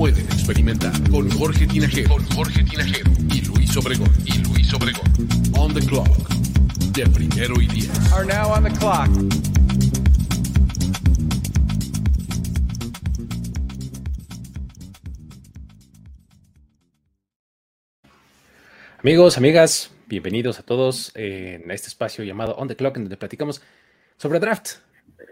pueden experimentar. Con Jorge Tinajero, con Jorge Tinajero y Luis Obregón, y Luis Obregón. On the clock, de primero y diez. Are now on the clock. Amigos, amigas, bienvenidos a todos en este espacio llamado On the Clock, en donde platicamos sobre draft,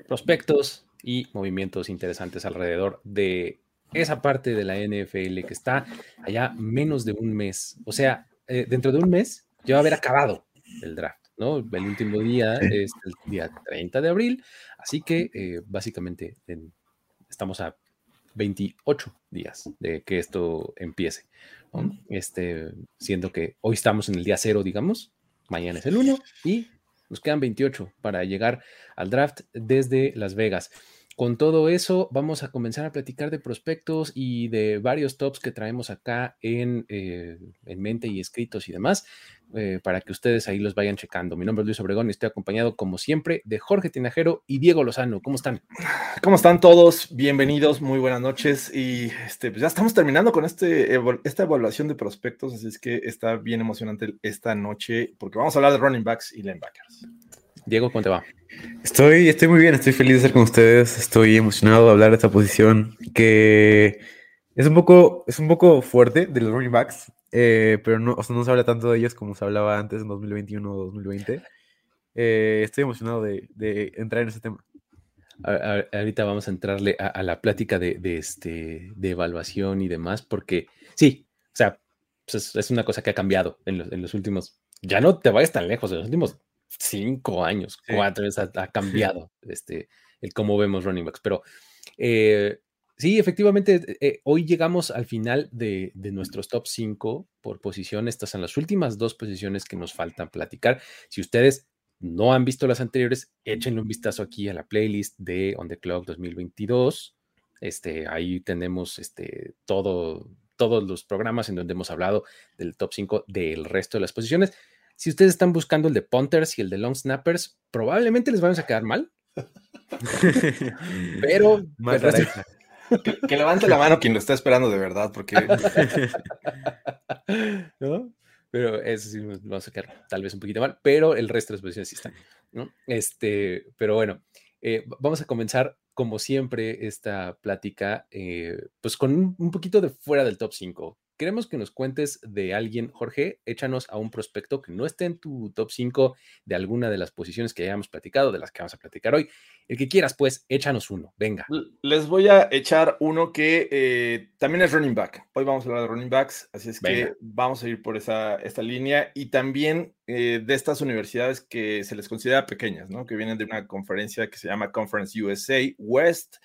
prospectos y movimientos interesantes alrededor de esa parte de la NFL que está allá menos de un mes. O sea, eh, dentro de un mes ya va a haber acabado el draft, ¿no? El último día es el día 30 de abril, así que eh, básicamente en- estamos a 28 días de que esto empiece. ¿no? Este, siendo que hoy estamos en el día cero, digamos, mañana es el 1 y nos quedan 28 para llegar al draft desde Las Vegas. Con todo eso, vamos a comenzar a platicar de prospectos y de varios tops que traemos acá en, eh, en mente y escritos y demás, eh, para que ustedes ahí los vayan checando. Mi nombre es Luis Obregón y estoy acompañado, como siempre, de Jorge Tinajero y Diego Lozano. ¿Cómo están? ¿Cómo están todos? Bienvenidos, muy buenas noches. Y este, pues ya estamos terminando con este, esta evaluación de prospectos, así es que está bien emocionante esta noche porque vamos a hablar de running backs y linebackers. Diego, ¿cómo te va? Estoy, estoy muy bien, estoy feliz de estar con ustedes, estoy emocionado de hablar de esta posición que es un poco, es un poco fuerte de los running backs, eh, pero no, o sea, no se habla tanto de ellos como se hablaba antes en 2021 o 2020. Eh, estoy emocionado de, de entrar en ese tema. A- a- ahorita vamos a entrarle a, a la plática de, de este, de evaluación y demás, porque sí, o sea, pues es, es una cosa que ha cambiado en los, en los últimos, ya no te vayas tan lejos, en los últimos cinco años, cuatro años ha, ha cambiado este, el cómo vemos running backs, pero eh, sí, efectivamente, eh, hoy llegamos al final de, de nuestros top 5 por posición, estas son las últimas dos posiciones que nos faltan platicar. Si ustedes no han visto las anteriores, échenle un vistazo aquí a la playlist de On the Clock 2022. Este, ahí tenemos este, todo, todos los programas en donde hemos hablado del top 5 del resto de las posiciones. Si ustedes están buscando el de punters y el de long snappers, probablemente les vamos a quedar mal, pero Más el resto- naranja. Que, que levante la mano quien lo está esperando de verdad, porque ¿no? Pero eso sí nos vamos a quedar tal vez un poquito mal, pero el resto de las posiciones sí están, ¿no? Este, pero bueno, eh, vamos a comenzar como siempre esta plática, eh, pues con un, un poquito de fuera del top 5. Queremos que nos cuentes de alguien, Jorge, échanos a un prospecto que no esté en tu top 5 de alguna de las posiciones que hayamos platicado, de las que vamos a platicar hoy. El que quieras, pues, échanos uno, venga. les voy a echar uno que eh, también es running back. Hoy vamos a hablar de running backs, así es que vamos a ir por esa, esta línea y también eh, de estas universidades que se les considera pequeñas, ¿no? que vienen de una conferencia que se llama Conference USA West.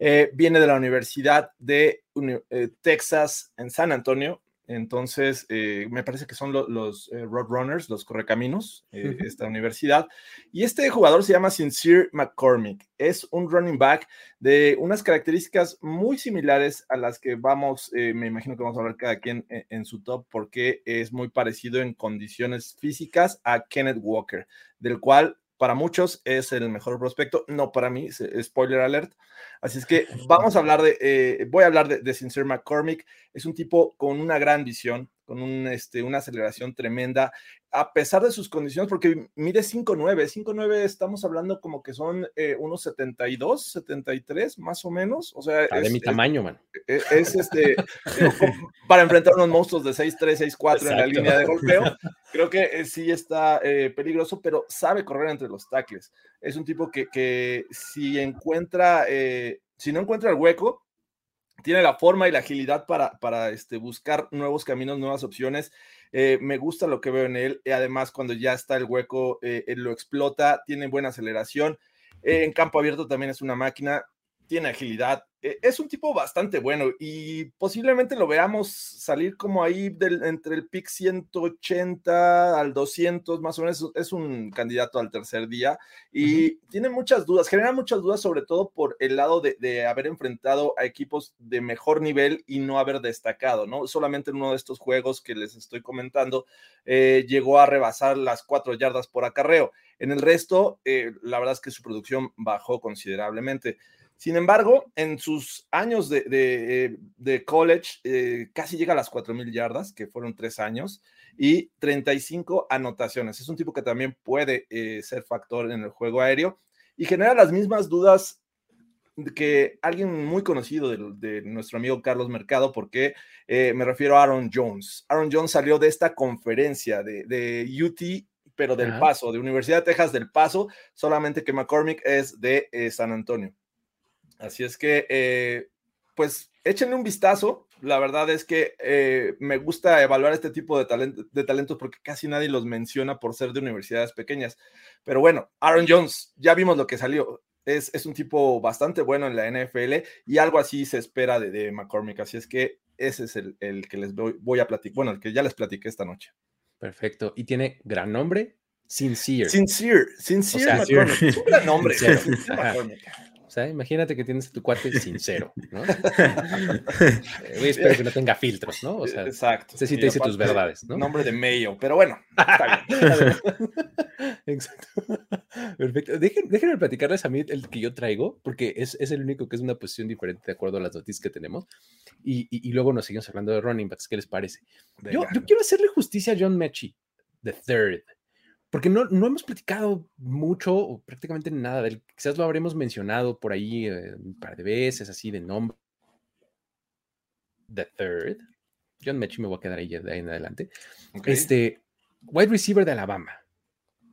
Eh, viene de la Universidad de eh, Texas en San Antonio. Entonces, eh, me parece que son lo- los eh, Roadrunners, los correcaminos, eh, esta universidad. Y este jugador se llama Sincere McCormick. Es un running back de unas características muy similares a las que vamos, eh, me imagino que vamos a hablar cada quien en, en su top, porque es muy parecido en condiciones físicas a Kenneth Walker, del cual para muchos es el mejor prospecto, no para mí, se- spoiler alert. Así es que vamos a hablar de, eh, voy a hablar de, de Sincere McCormick. Es un tipo con una gran visión, con un, este, una aceleración tremenda, a pesar de sus condiciones, porque mide 5'9, 5'9 estamos hablando como que son eh, unos 72, 73 más o menos. O sea, Ah, de es- mi es- tamaño, man. es, es, este para enfrentar unos monstruos de 6'3, 6'4 en la línea de golpeo. Creo que eh, sí está eh, peligroso, pero sabe correr entre los tackles. Es un tipo que, que si encuentra, eh, si no encuentra el hueco, tiene la forma y la agilidad para, para este, buscar nuevos caminos, nuevas opciones. Eh, me gusta lo que veo en él. Además, cuando ya está el hueco, eh, él lo explota, tiene buena aceleración. Eh, en campo abierto también es una máquina tiene agilidad, e, es un tipo bastante bueno y posiblemente lo veamos salir como ahí del, entre el pick 180 al 200, más o menos es un candidato al tercer día y tiene muchas dudas, genera muchas dudas sobre todo por el lado de, haber enfrentado a equipos de mejor nivel y no haber destacado, ¿no? Solamente en uno de estos juegos que les estoy comentando eh, llegó a rebasar las cuatro yardas por acarreo. En el resto, eh, la verdad es que su producción bajó considerablemente. Sin embargo, en sus años de, eh, college, eh, casi llega a las 4.000 yardas, que fueron tres años, y 35 anotaciones. Es un tipo que también puede eh, ser factor en el juego aéreo y genera las mismas dudas que alguien muy conocido de, nuestro amigo Carlos Mercado, porque me refiero a Aaron Jones. Aaron Jones salió de esta conferencia de, UT, pero del Paso, de Universidad de Texas del Paso, solamente que McCormick es de San Antonio. Así es que, eh, pues, échenle un vistazo. La verdad es que eh, me gusta evaluar este tipo de, de talentos porque casi nadie los menciona por ser de universidades pequeñas. Pero bueno, Aaron Jones, ya vimos lo que salió. Es, es un tipo bastante bueno en la NFL y algo así se espera de, McCormick. Así es que ese es el, que les voy, voy a platicar, bueno, el que ya les platiqué esta noche. Perfecto. Y tiene gran nombre, Sincere. Sincere, Sincere McCormick. Es un gran nombre. O sea, imagínate que tienes a tu cuate sincero, ¿no? Eh, espero que no tenga filtros, ¿no? O sea, Exacto. Sé si te dice tus verdades, ¿no? Nombre de Mayo, pero bueno, está bien. Exacto. Perfecto. déjenme platicarles a mí el que yo traigo, porque es, es, el único que es una posición diferente de acuerdo a las noticias que tenemos. Y, y, luego nos seguimos hablando de running backs. ¿Qué les parece? Yo, yo, quiero hacerle justicia a John Mechie, the third porque no, no hemos platicado mucho o prácticamente nada de él. Quizás lo habremos mencionado por ahí eh, un par de veces, así de nombre. The Third. John Mechie me voy a quedar ahí de ahí en adelante. Este, wide receiver de Alabama.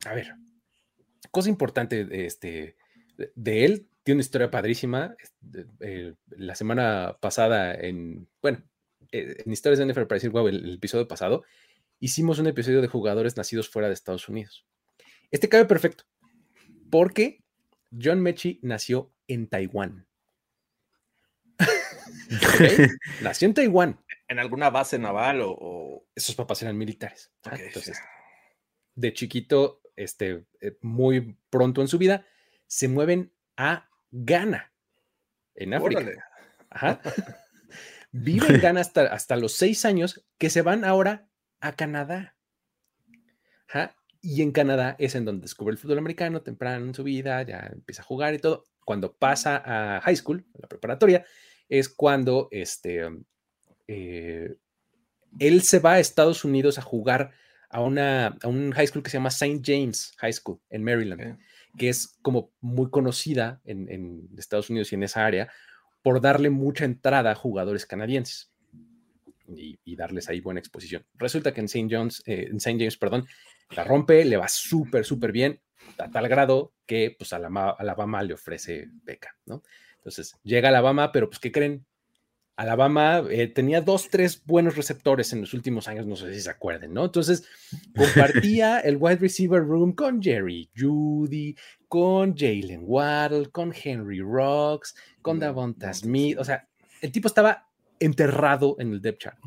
A ver, cosa importante de, este, de él, tiene una historia padrísima. Eh, la semana pasada, en, bueno, eh, en historias de NFL, para decir, wow, el episodio pasado, hicimos un episodio de jugadores nacidos fuera de Estados Unidos. Este cabe perfecto, porque John Mechie nació en Taiwán. Nació en Taiwán. ¿En alguna base naval o...? Sus papás eran militares. Entonces, de chiquito, este, eh, muy pronto en su vida, se mueven a Ghana, en África. Ajá. Vive en Ghana hasta, hasta los seis años, que se van ahora a Canadá. Y en Canadá es en donde descubre el fútbol americano temprano en su vida, ya empieza a jugar y todo. Cuando pasa a high school, a la preparatoria, es cuando este, eh, él se va a Estados Unidos a jugar a, una, un high school que se llama St. James High School en Maryland, que es como muy conocida en, en Estados Unidos y en esa área por darle mucha entrada a jugadores canadienses y, darles ahí buena exposición. Resulta que en St. John's, eh, en St. James, perdón, la rompe, le va súper, súper bien, a tal grado que pues Alabama, Alabama le ofrece beca, ¿no? Entonces llega Alabama, pero pues ¿qué creen? Alabama eh, tenía dos, tres buenos receptores en los últimos años, no sé si se acuerden, ¿no? Entonces compartía el wide receiver room con Jerry Judy, con Jalen Waddle, con Henry Rocks, con Davonta Smith, o sea, el tipo estaba enterrado en el depth chart,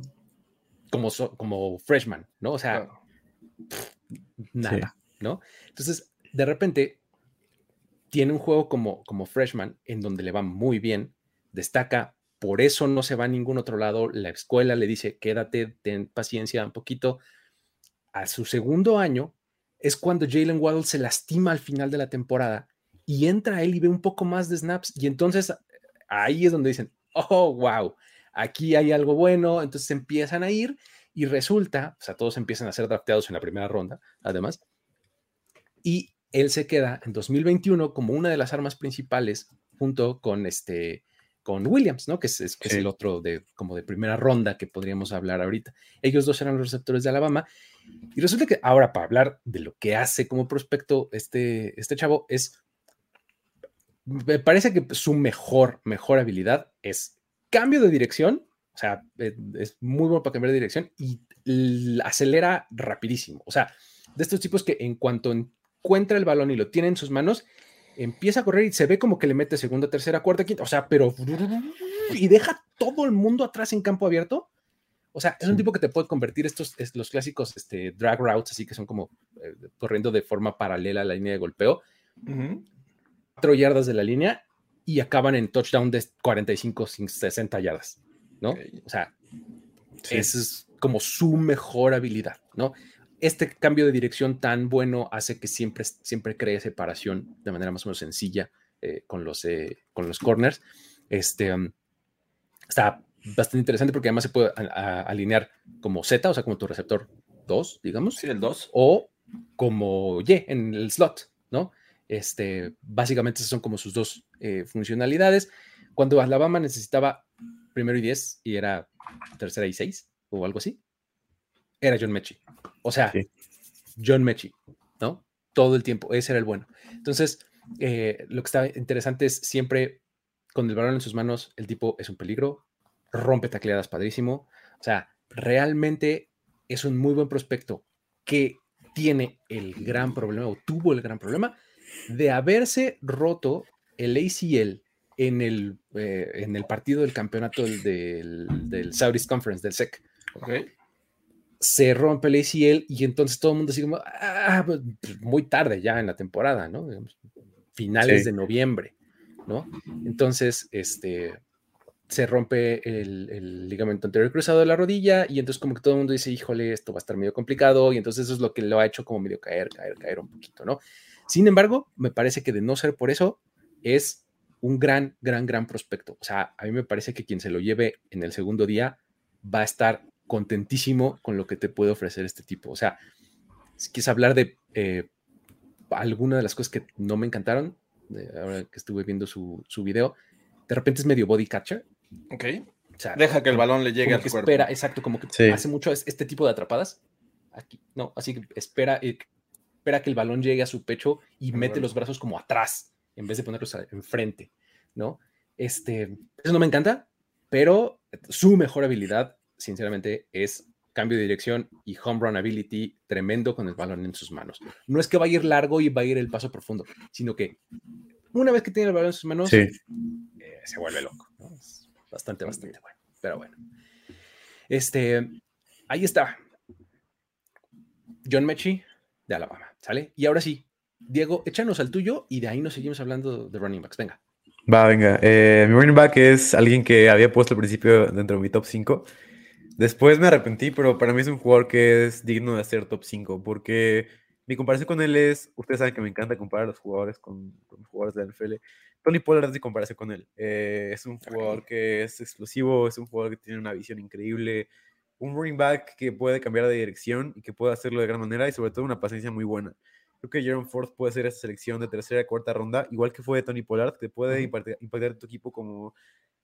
como, como freshman, ¿no? O sea, nada, ¿no? Entonces, de repente, tiene un juego como, como freshman en donde le va muy bien, destaca, por eso no se va a ningún otro lado, la escuela le dice, quédate, ten paciencia un poquito. A su segundo año es cuando Jalen Waddle se lastima al final de la temporada y entra él y ve un poco más de snaps y entonces ahí es donde dicen, oh, wow, aquí hay algo bueno, entonces empiezan a ir y resulta, o sea, todos empiezan a ser drafteados en la primera ronda, además, y él se queda en 2021 como una de las armas principales junto con este con Williams, ¿no? Que es, el otro de como de primera ronda que podríamos hablar ahorita. Ellos dos eran los receptores de Alabama. Y resulta que ahora para hablar de lo que hace como prospecto este, este chavo es, me parece que su mejor, mejor habilidad es cambio de dirección, o sea, eh, es muy bueno para cambiar de dirección y acelera rapidísimo. O sea, de estos tipos que en cuanto encuentra el balón y lo tiene en sus manos, empieza a correr y se ve como que le mete segunda, tercera, cuarta, quinta, o sea, pero y deja todo el mundo atrás en campo abierto. O sea, es un tipo que te puede convertir estos, es- los clásicos este, drag routes, así que son como eh, corriendo de forma paralela a la línea de golpeo, Ujú. cuatro yardas de la línea y acaban en touchdown de 45, 60 yardas, ¿no? Ok. O sea, Sí. esa es como su mejor habilidad, ¿no? Este cambio de dirección tan bueno hace que siempre, siempre cree separación de manera más o menos sencilla eh, con, los, eh, con los corners. Este, um, está bastante interesante porque además se puede a- a- alinear como Z, o sea, como tu receptor 2, digamos, Sí, el 2. o como Y en el slot. Este, básicamente esas son como sus dos eh, funcionalidades. Cuando Alabama necesitaba primero y 10 y era tercera y 6 o algo así, era John Mechie. O sea, Sí. John Mechie, ¿no? Todo el tiempo, ese era el bueno. Entonces, eh, lo que está interesante es siempre con el balón en sus manos, el tipo es un peligro, rompe tacleadas padrísimo. O sea, realmente es un muy buen prospecto que tiene el gran problema o tuvo el gran problema de haberse roto el ACL en el, eh, en el partido del campeonato del, del, del Southeast Conference, del SEC. Se rompe el ACL y entonces todo el mundo así como, ah, pues, pues, muy tarde ya en la temporada, ¿no? Finales Sí. de noviembre, ¿no? Entonces, este, se rompe el, el ligamento anterior cruzado de la rodilla y entonces como que todo el mundo dice, híjole, esto va a estar medio complicado y entonces eso es lo que lo ha hecho como medio caer, caer, caer un poquito, ¿no? Sin embargo, me parece que de no ser por eso, es un gran, gran, gran prospecto. O sea, a mí me parece que quien se lo lleve en el segundo día va a estar contentísimo con lo que te puede ofrecer este tipo. O sea, si quieres hablar de eh, alguna de las cosas que no me encantaron, eh, ahora que estuve viendo su, su video, de repente es medio body catcher. Ok. O sea, Deja que el balón le llegue al que cuerpo. espera, exacto, como que Sí. hace mucho es- este tipo de atrapadas. Aquí, no, así que espera, eh, espera que el balón llegue a su pecho y mete los brazos como atrás, en vez de ponerlos enfrente, ¿no? Este, eso no me encanta, pero su mejor habilidad, sinceramente, es cambio de dirección y home run ability tremendo con el balón en sus manos. No es que va a ir largo y va a ir el paso profundo, sino que una vez que tiene el balón en sus manos, Sí. eh, se vuelve loco. ¿no? Es bastante, bastante bueno. Pero bueno. Este, ahí está. John Mechie de Alabama, ¿sale? Y ahora sí, Diego, échanos al tuyo y de ahí nos seguimos hablando de running backs. Venga. Va, venga. Eh, mi running back es alguien que había puesto al principio dentro de mi top 5. Después me arrepentí, pero para mí es un jugador que es digno de ser top 5, porque mi comparación con él es, ustedes saben que me encanta comparar a los jugadores con, con los jugadores de la NFL. Tony Pollard es mi comparación con él. Eh, es un jugador que es explosivo, es un jugador que tiene una visión increíble, un running back que puede cambiar de dirección y que puede hacerlo de gran manera y sobre todo una paciencia muy buena. Creo que Jaron Ford puede ser esa selección de tercera, cuarta ronda, igual que fue de Tony Pollard, que puede impactar, impactar tu equipo como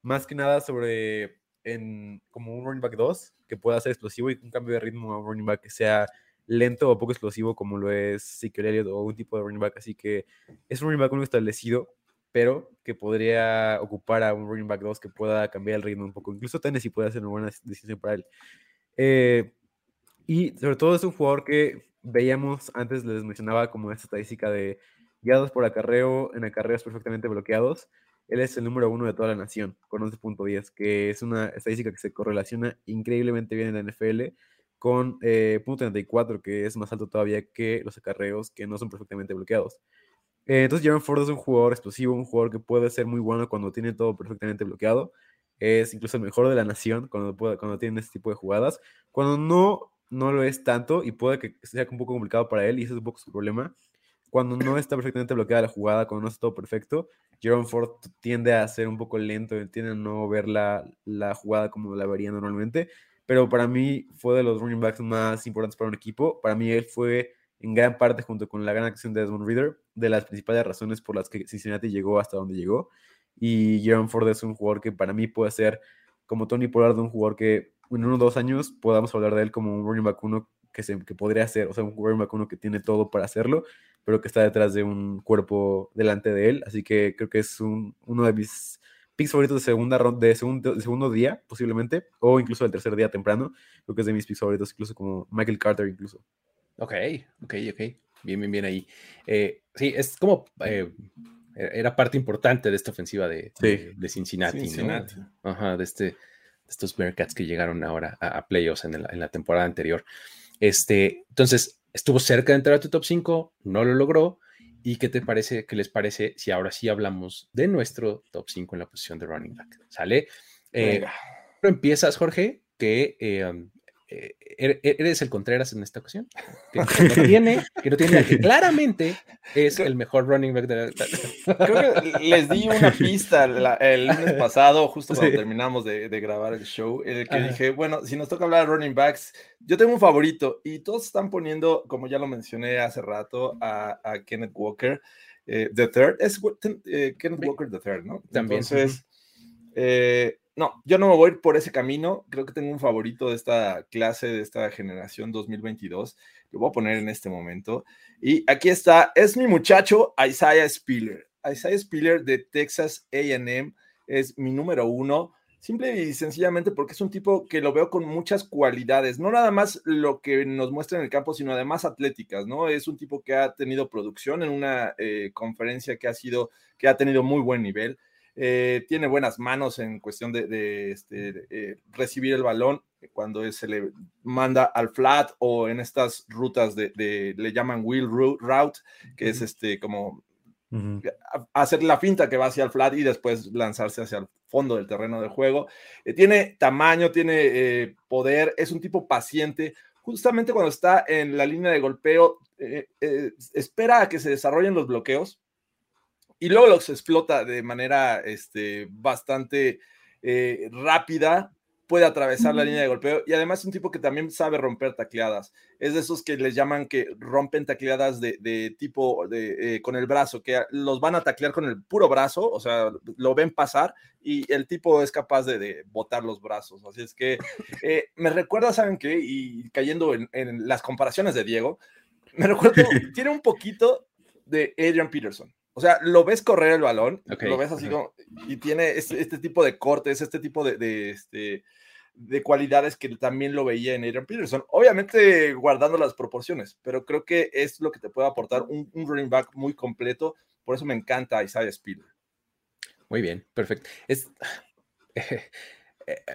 más que nada sobre en, como un running back 2 que pueda ser explosivo y un cambio de ritmo a un running back que sea lento o poco explosivo como lo es Ezekiel Elliott o un tipo de running back. Así que es un running back uno establecido, pero que podría ocupar a un running back 2 que pueda cambiar el ritmo un poco. Incluso Tennessee puede hacer una buena decisión para él. Eh, y sobre todo es un jugador que veíamos, antes les mencionaba como esta estadística de guiados por acarreo en acarreos perfectamente bloqueados. Él es el número uno de toda la nación, con 11.10, que es una estadística que se correlaciona increíblemente bien en la NFL con eh, .34, que es más alto todavía que los acarreos que no son perfectamente bloqueados. Eh, entonces, Jaron Ford es un jugador explosivo, un jugador que puede ser muy bueno cuando tiene todo perfectamente bloqueado. Es incluso el mejor de la nación cuando, cuando tiene este tipo de jugadas. Cuando no, no lo es tanto y puede que sea un poco complicado para él, y ese es un poco su problema. Cuando no está perfectamente bloqueada la jugada, cuando no está todo perfecto, Jaron Ford tiende a ser un poco lento, tiende a no ver la, la jugada como la vería normalmente. Pero para mí fue de los running backs más importantes para un equipo. Para mí él fue en gran parte, junto con la gran acción de Desmond Reader, de las principales razones por las que Cincinnati llegó hasta donde llegó. Y Jaron Ford es un jugador que para mí puede ser, como Tony Pollard, un jugador que en unos dos años podamos hablar de él como un running back uno que, se, que podría ser, o sea, un running back uno que tiene todo para hacerlo, pero que está detrás de un cuerpo delante de él. Así que creo que es un, uno de mis picks favoritos de segunda de segundo, de segundo día, posiblemente, o incluso del tercer día temprano. Creo que es de mis picks favoritos, incluso como Michael Carter, incluso. Ok, ok, ok. Bien, bien, bien ahí. Eh, sí, es como eh, era parte importante de esta ofensiva de, Sí. de, de Cincinnati, ¿no? Cincinnati. Ajá, de, este, de estos Bearcats que llegaron ahora a, a playoffs en, el- en la temporada anterior. Este, entonces, estuvo cerca de entrar a tu top 5, no lo logró. ¿Y qué te parece, qué les parece si ahora sí hablamos de nuestro top 5 en la posición de running back? ¿Sale? Eh, pero empiezas, Jorge, que eh, um, eh, er- eres el Contreras en esta ocasión. Que, no tiene, que no tiene, que claramente es el mejor running back de la. Creo que les di una pista la- el lunes pasado, justo cuando Sí. terminamos de, de grabar el show, en el que Ajá. dije, bueno, si nos toca hablar de running backs, yo tengo un favorito y todos están poniendo, como ya lo mencioné hace rato, a, a Kenneth Walker, eh, The Third, es eh, Kenneth. Walker The Third, ¿no? También, Entonces, eh, no, yo no me voy por ese camino, creo que tengo un favorito de esta clase, de esta generación 2022, lo voy a poner en este momento. Y aquí está, es mi muchacho Isaiah Spiller. Isaiah Spiller de Texas AM es mi número uno, simple y sencillamente porque es un tipo que lo veo con muchas cualidades, no nada más lo que nos muestra en el campo, sino además atléticas, ¿no? Es un tipo que ha tenido producción en una eh, conferencia que ha sido, que ha tenido muy buen nivel. Eh, tiene buenas manos en cuestión de, de, este, eh, recibir el balón cuando se le manda al flat o en estas rutas de, de le llaman wheel route, que es este como hacer la finta que va hacia el flat y después lanzarse hacia el fondo del terreno de juego. Eh, tiene tamaño, tiene eh, poder, es un tipo paciente. Justamente cuando está en la línea de golpeo, eh, eh, espera a que se desarrollen los bloqueos y luego los explota de manera este, bastante eh, rápida, puede atravesar la línea de golpeo y además es un tipo que también sabe romper tacleadas. Es de esos que les llaman que rompen tacleadas de, de tipo de, eh, con el brazo, que los van a taclear con el puro brazo, o sea, lo ven pasar y el tipo es capaz de, de botar los brazos. Así es que eh, me recuerda, ¿saben qué? Y cayendo en, en las comparaciones de Diego, me recuerdo, tiene un poquito de Adrian Peterson. O sea, lo ves correr el balón, lo ves así como, y tiene este, este tipo de cortes, este tipo de, de, este, de cualidades que también lo veía en Adrian Peterson. Obviamente guardando las proporciones, pero creo que es lo que te puede aportar un, un running back muy completo. Por eso me encanta Isaiah Spiller. Muy bien, perfecto. Es, eh,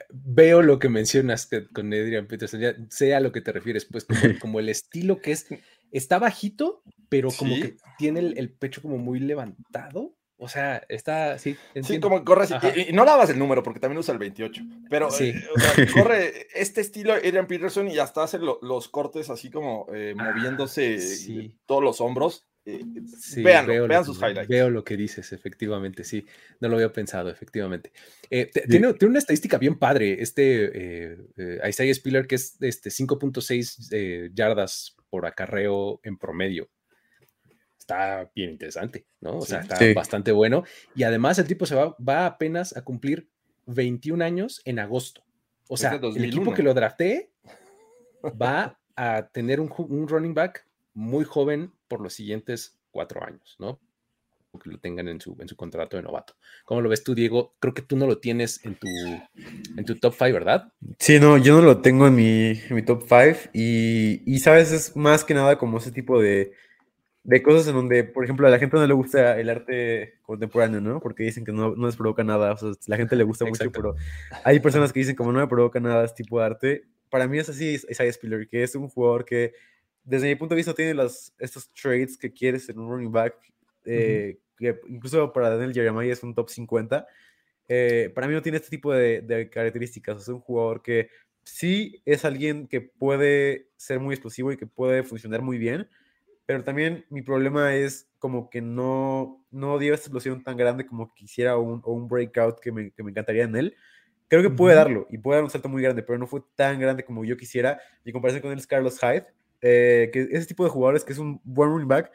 veo lo que mencionas con Adrian Peterson, ya sé a lo que te refieres, pues como, como el estilo que es, está bajito, pero como Sí. que tiene el, el pecho como muy levantado. O sea, está, sí, Sí, como corre así. Y, y no dabas el número porque también usa el 28. Pero Sí. eh, o sea, corre este estilo Adrian Peterson y hasta hace lo- los cortes así como eh, moviéndose Ah, sí. todos los hombros. Eh, Sí, lo vean que- sus highlights. Veo lo que dices, efectivamente, sí. No lo había pensado, efectivamente. Eh, Sí. tiene, tiene una estadística bien padre, este eh, Isaiah Spiller, que es este 5.6 eh, yardas por acarreo en promedio. Está bien interesante, ¿no? O sea, está Sí. bastante bueno. Y además el tipo se va, va apenas a cumplir 21 años en agosto. O sea, el equipo 2001. que lo draftee va a tener un running back muy joven por los siguientes cuatro años, ¿no? Que lo tengan en su, en su contrato de novato. ¿Cómo lo ves tú, Diego? Creo que tú no lo tienes en tu, en tu top 5, ¿verdad? Sí, no, yo no lo tengo en mi, en mi top 5 y, y, sabes, es más que nada como ese tipo de, de cosas en donde, por ejemplo, a la gente no le gusta el arte contemporáneo, ¿no? Porque dicen que no, no les provoca nada, o sea, la gente le gusta mucho, pero hay personas que dicen como no me provoca nada este tipo de arte. Para mí es así Isaiah Spiller, que es un jugador que desde mi punto de vista tiene los, estos traits que quieres en un running back, eh, que incluso para Daniel Jeremiah es un top 50. Eh, para mí no tiene este tipo de, de características, es un jugador que sí es alguien que puede ser muy explosivo y que puede funcionar muy bien, pero también mi problema es como que no, no dio esta explosión tan grande como quisiera o un, o un breakout que me, que me encantaría en él. Creo que puede darlo y puede dar un salto muy grande, pero no fue tan grande como yo quisiera. Y comparación con él es Carlos Hyde, eh, que ese tipo de jugadores que es un buen running back,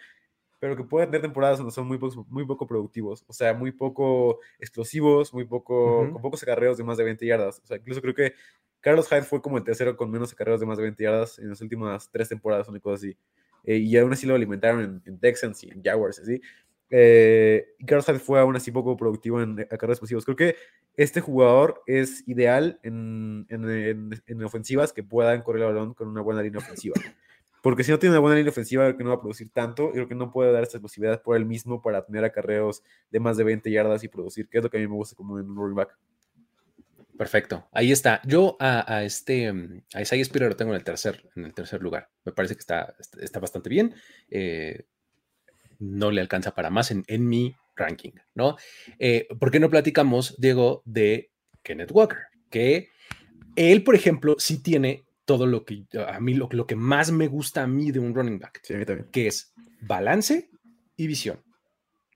pero que pueden tener temporadas donde son muy, poco, muy poco productivos, o sea, muy poco explosivos, muy poco, uh -huh. con pocos acarreos de más de 20 yardas. O sea, incluso creo que Carlos Hyde fue como el tercero con menos acarreos de más de 20 yardas en las últimas tres temporadas, una cosa así. Eh, y aún así lo alimentaron en, en Texans y en Jaguars, así. Eh, y Carlos Hyde fue aún así poco productivo en acarreos explosivos. Creo que este jugador es ideal en, en, en, en ofensivas que puedan correr el balón con una buena línea ofensiva. Porque si no tiene una buena línea ofensiva, creo que no va a producir tanto. Y creo que no puede dar esta posibilidad por él mismo para tener acarreos de más de 20 yardas y producir, que es lo que a mí me gusta como en un running back. Perfecto. Ahí está. Yo a, este, a Isaiah Spiller lo tengo en el tercer, en el tercer lugar. Me parece que está, está, está bastante bien. Eh, no le alcanza para más en, en mi ranking, ¿no? Eh, ¿Por qué no platicamos, Diego, de Kenneth Walker? Que él, por ejemplo, sí tiene todo lo que a mí, lo, lo que más me gusta a mí de un running back, Sí, que es balance y visión.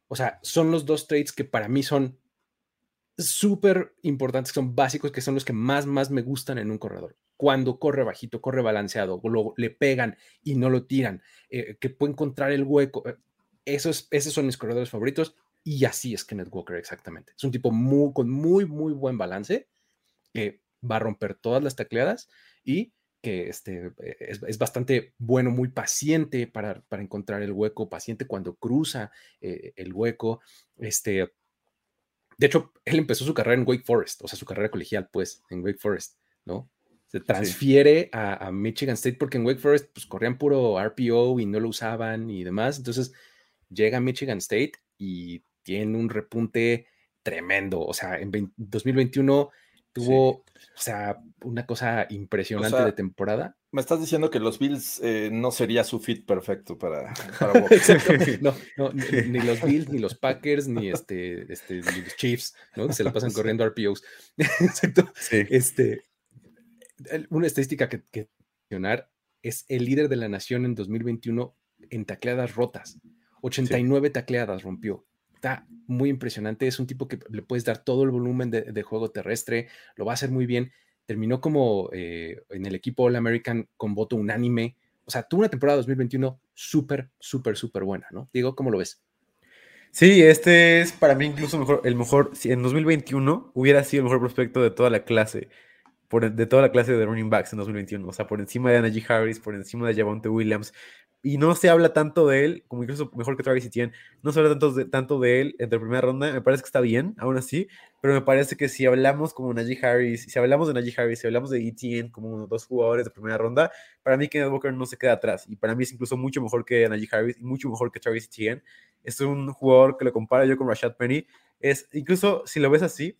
O sea, son los dos traits que para mí son súper importantes, que son básicos, que son los que más, más me gustan en un corredor. Cuando corre bajito, corre balanceado, lo, le pegan y no lo tiran, eh, que puede encontrar el hueco. eh, Esos, esos son mis corredores favoritos y así es Kenneth Walker exactamente. Es un tipo muy, con muy, muy buen balance, que va a romper todas las tacleadas y que este, eh, es, es bastante bueno, muy paciente para, para encontrar el hueco, paciente cuando cruza eh, el hueco. Este, de hecho, él empezó su carrera en Wake Forest, o sea, su carrera colegial, pues, en Wake Forest, ¿no? Se transfiere a, a Michigan State porque en Wake Forest, pues, corrían puro RPO y no lo usaban y demás. Entonces, llega a Michigan State y tiene un repunte tremendo. O sea, en 20 2021 tuvo, o sea, una cosa impresionante sea, de temporada. Me estás diciendo que los Bills eh, no sería su fit perfecto para, para. No, no, ni, ni los Bills, ni los Packers, ni este, este, ni los Chiefs, ¿no? Que se la pasan Sí. corriendo RPOs. Exacto. Sí. Este, una estadística que, que mencionar es el líder de la nación en 2021 en tacleadas rotas. 89 tacleadas rompió. Está muy impresionante. Es un tipo que le puedes dar todo el volumen de, juego terrestre, lo va a hacer muy bien. Terminó como eh, en el equipo All American con voto unánime. O sea, tuvo una temporada 2021 súper, súper, súper buena, ¿no? Diego, ¿cómo lo ves? Sí, este es para mí incluso mejor, el mejor, si en 2021 hubiera sido el mejor prospecto de toda la clase, de toda la clase de running backs en 2021, o sea, por encima de Najee Harris, por encima de Javonte Williams, y no se habla tanto de él, como incluso mejor que Travis Etienne, no se habla tanto de, tanto de él entre primera ronda, me parece que está bien, aún así, pero me parece que si hablamos como Najee Harris, si hablamos de Najee Harris, si hablamos de Etienne como dos jugadores de primera ronda, para mí Kenneth Walker no se queda atrás, y para mí es incluso mucho mejor que Najee Harris, y mucho mejor que Travis Etienne, es un jugador que lo compara yo con Rashad Penny. Es, incluso si lo ves así,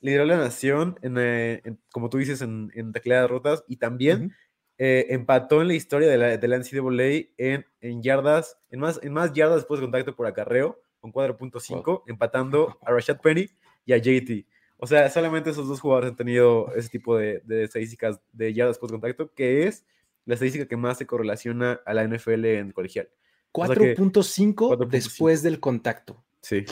lideró la nación, en, eh, en- como tú dices, en, en tacleadas rotas y también Ujú. Eh, empató en la historia de la, de la NCAA en, en yardas, en más, en más yardas después de contacto por acarreo, con 4.5, empatando a Rashad Penny y a JT. O sea, solamente esos dos jugadores han tenido ese tipo de, de estadísticas de yardas después de contacto, que es la estadística que más se correlaciona a la NFL en colegial. O sea que- 4.5 4.5. después del contacto. Sí.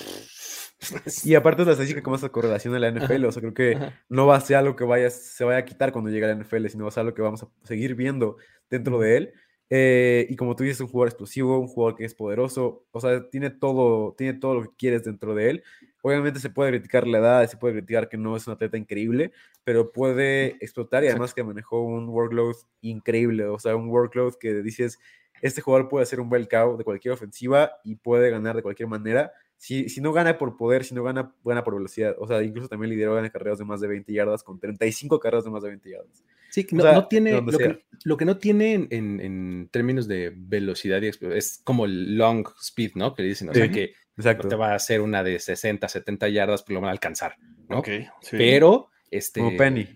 Y aparte es la estadística que más se correlaciona a la NFL, o sea, creo que Ajá. no va a ser algo que vaya, se vaya a quitar cuando llegue a la NFL, sino va a ser algo que vamos a seguir viendo dentro de él. Eh, y como tú dices, un jugador explosivo, un jugador que es poderoso, o sea, tiene todo, tiene todo lo que quieres dentro de él. Obviamente se puede criticar la edad, se puede criticar que no es un atleta increíble, pero puede explotar y además que manejó un workload increíble, o sea, un workload que dices, este jugador puede hacer un bel cow de cualquier ofensiva y puede ganar de cualquier manera. Si, si no gana por poder, si no gana, gana por velocidad. O sea, incluso también lideró en carreras de más de 20 yardas con 35 carreras de más de 20 yardas. Sí, no, sea, no tiene, lo sea. que, lo que no tiene en, en- términos de velocidad y es como el long speed, ¿no? Que le dicen, o sea, Sí, que Exacto. no te va a hacer una de 60, 70 yardas, pero lo van a alcanzar, ¿no? Ok, sí. Pero, este... Como Penny.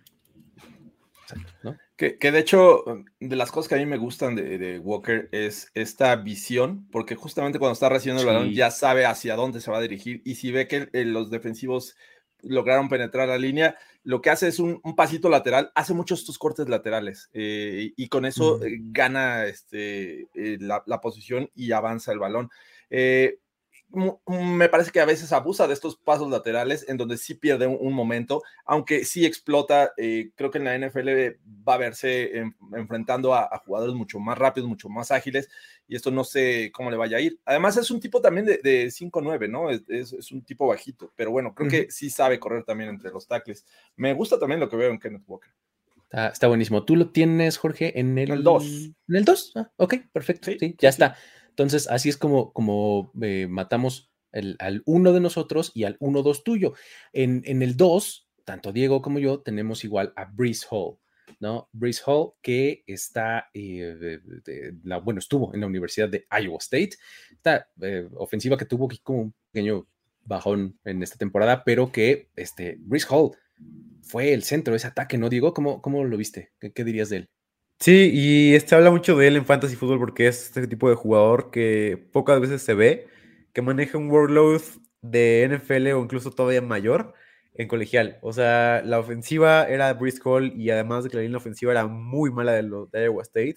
Exacto, ¿no? Que, que de hecho, de las cosas que a mí me gustan de, de Walker es esta visión, porque justamente cuando está recibiendo el balón Sí. ya sabe hacia dónde se va a dirigir y si ve que eh, los defensivos lograron penetrar la línea, lo que hace es un, un pasito lateral, hace muchos estos cortes laterales eh, y con eso eh, gana este, eh, la, la posición y avanza el balón. Eh, me parece que a veces abusa de estos pasos laterales en donde sí pierde un, un momento, aunque sí explota. eh, creo que en la NFL va a verse en- enfrentando a, a jugadores mucho más rápidos, mucho más ágiles, y esto no sé cómo le vaya a ir. Además, es un tipo también de, de 5'9, ¿no? Es, es- es un tipo bajito, pero bueno, creo que sí sabe correr también entre los tackles. Me gusta también lo que veo en Kenneth Walker. Está, está buenísimo. ¿Tú lo tienes, Jorge, en el En el dos. ¿En el 2? Ah, ok, perfecto. Sí, Sí, ya sí. está. Entonces, así es como, como eh, matamos al uno de nosotros y al 1-2 tuyo. En, en el 2, tanto Diego como yo tenemos igual a Breeze Hall. ¿no? Brees Hall, que está, eh, la, bueno, estuvo en la Universidad de Iowa State. Esta eh, ofensiva que tuvo aquí como un pequeño bajón en esta temporada, pero que este, Brees Hall fue el centro de ese ataque, ¿no, Diego? ¿Cómo, cómo lo viste? ¿Qué, qué dirías de él? Sí, y este habla mucho de él en fantasy fútbol porque es este tipo de jugador que pocas veces se ve, que maneja un workload de NFL o incluso todavía mayor en colegial. O sea, la ofensiva era Brees Hall y además de que la línea ofensiva era muy mala de, lo, de Iowa State,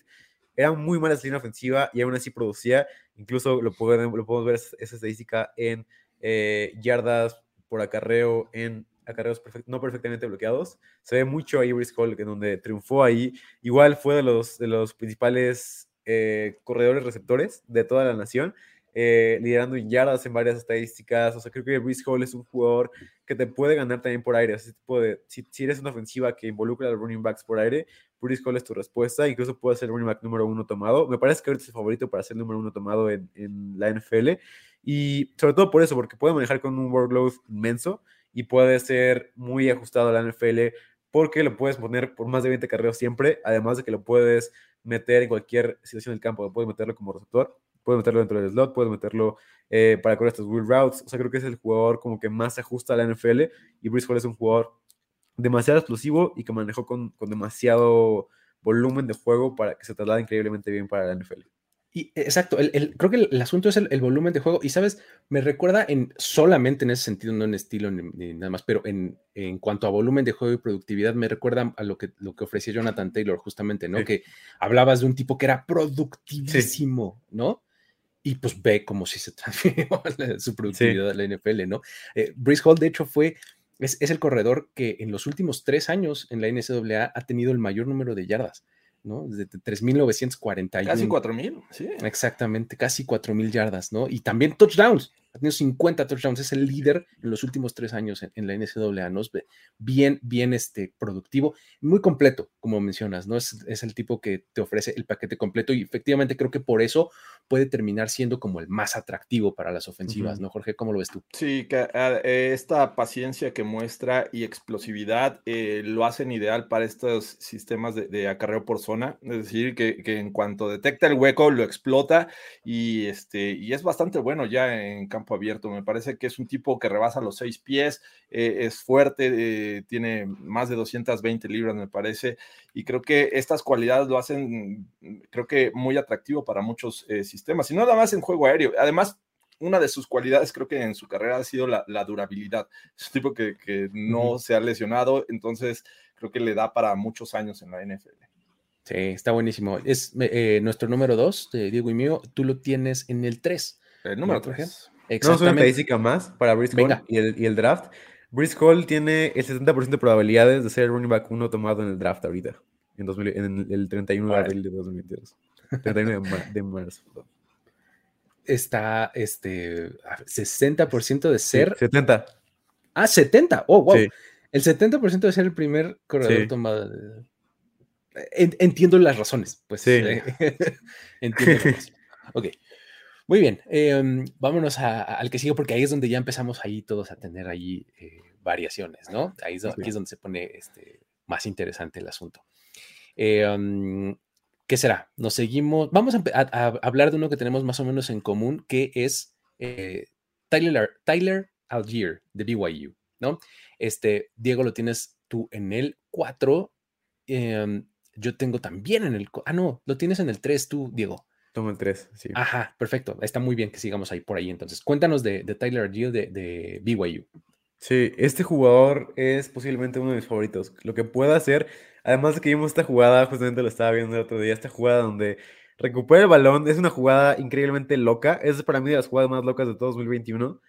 era muy mala esa línea ofensiva y aún así producía, incluso lo, podemos, ver esa estadística en eh, yardas por acarreo, en acarreos perfect- no perfectamente bloqueados. Se ve mucho ahí Brees Hall, que donde triunfó ahí. Igual fue de los, de los principales eh, corredores receptores de toda la nación, eh, liderando en yardas en varias estadísticas. O sea, creo que Brees Hall es un jugador que te puede ganar también por aire. Ese tipo de, si, si eres una ofensiva que involucra a los running backs por aire, Brees Hall es tu respuesta. Incluso puede ser el running back número uno tomado. Me parece que ahorita es el favorito para ser el número uno tomado en, en la NFL. Y sobre todo por eso, porque puede manejar con un workload inmenso y puede ser muy ajustado a la NFL porque lo puedes poner por más de 20 carreras siempre, además de que lo puedes meter en cualquier situación del campo, puedes meterlo como receptor, puedes meterlo dentro del slot, puedes meterlo eh, para correr estos wheel routes, o sea, creo que es el jugador como que más se ajusta a la NFL y Brees Hall es un jugador demasiado explosivo y que manejó con, con demasiado volumen de juego para que se traslade increíblemente bien para la NFL. Y, exacto, el, el, creo que el, el, asunto es el, volumen de juego y, ¿sabes? Me recuerda en solamente en ese sentido, no en estilo ni, ni nada más, pero en, en, cuanto a volumen de juego y productividad, me recuerda a lo que, lo que ofrecía Jonathan Taylor justamente, ¿no? Sí. Que hablabas de un tipo que era productivísimo, sí. ¿no? Y pues ve como si se transfirió su productividad sí. a la NFL, ¿no? Eh, Brees Hall, de hecho, fue, es, es el corredor que en los últimos tres años en la NCAA ha tenido el mayor número de yardas. ¿No? Desde 3.941. Casi 4.000, sí. Exactamente, casi 4.000 yardas, ¿no? Y también touchdowns. Ha tenido 50 touchdowns, es el líder en los últimos tres años en, en la NCAA, ¿no? Es bien, bien este, productivo, muy completo, como mencionas, ¿no? Es, es, el tipo que te ofrece el paquete completo y efectivamente creo que por eso puede terminar siendo como el más atractivo para las ofensivas, uh -huh. ¿no, Jorge? ¿Cómo lo ves tú? Sí, que eh, esta paciencia que muestra y explosividad eh, lo hacen ideal para estos sistemas de, de acarreo por zona, es decir, que, que, en cuanto detecta el hueco lo explota y, este, y es bastante bueno ya en campo abierto. Me parece que es un tipo que rebasa los seis pies, eh, es fuerte, eh, tiene más de 220 libras, me parece, y creo que estas cualidades lo hacen, creo que muy atractivo para muchos eh, sistemas, y no nada más en juego aéreo. Además, una de sus cualidades creo que en su carrera ha sido la, la durabilidad. Es un tipo que, que no uh -huh. se ha lesionado, entonces creo que le da para muchos años en la NFL. Sí, está buenísimo. Es eh, nuestro número dos, de Diego y mío. Tú lo tienes en el 3. El número 3. Exactamente. una estadística más para Brees Hall y el, y el, draft. Brees Hall tiene el 70% de probabilidades de ser el running back uno tomado en el draft ahorita, en, 2000, en el 31 de abril de 2022. 31 de, mar, de marzo. Está este 60% de ser. Sí, 70. Ah, 70. Oh, wow. Sí. El 70% de ser el primer corredor sí. tomado. Entiendo las razones, pues. Sí. Entiendo las razones. Ok. Muy bien, eh, vámonos a, a, al que sigue porque ahí es donde ya empezamos ahí todos a tener ahí eh, variaciones, ¿no? Ahí es, aquí es donde se pone este, más interesante el asunto. Eh, um, ¿Qué será? Nos seguimos, vamos a, a, a, hablar de uno que tenemos más o menos en común, que es eh, Tyler, Tyler Algier de BYU, ¿no? Este, Diego, lo tienes tú en el 4, em, yo tengo también en el, ah, no, lo tienes en el 3 tú, Diego. Tomo el 3, sí. Ajá, perfecto. Está muy bien que sigamos ahí por ahí. Entonces, cuéntanos de, de Tyler Gill de, de, BYU. Sí, este jugador es posiblemente uno de mis favoritos. Lo que pueda hacer, además de que vimos esta jugada, justamente lo estaba viendo el otro día, esta jugada donde recupera el balón, es una jugada increíblemente loca. Es para mí de las jugadas más locas de todo 2021.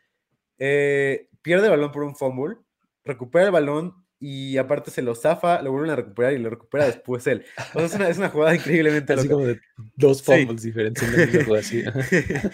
Eh, pierde el balón por un fumble, recupera el balón y aparte se lo zafa, lo vuelven a recuperar y lo recupera después él. O sea, es, una, es una jugada increíblemente Así loca. como de dos fumbles sí. diferentes.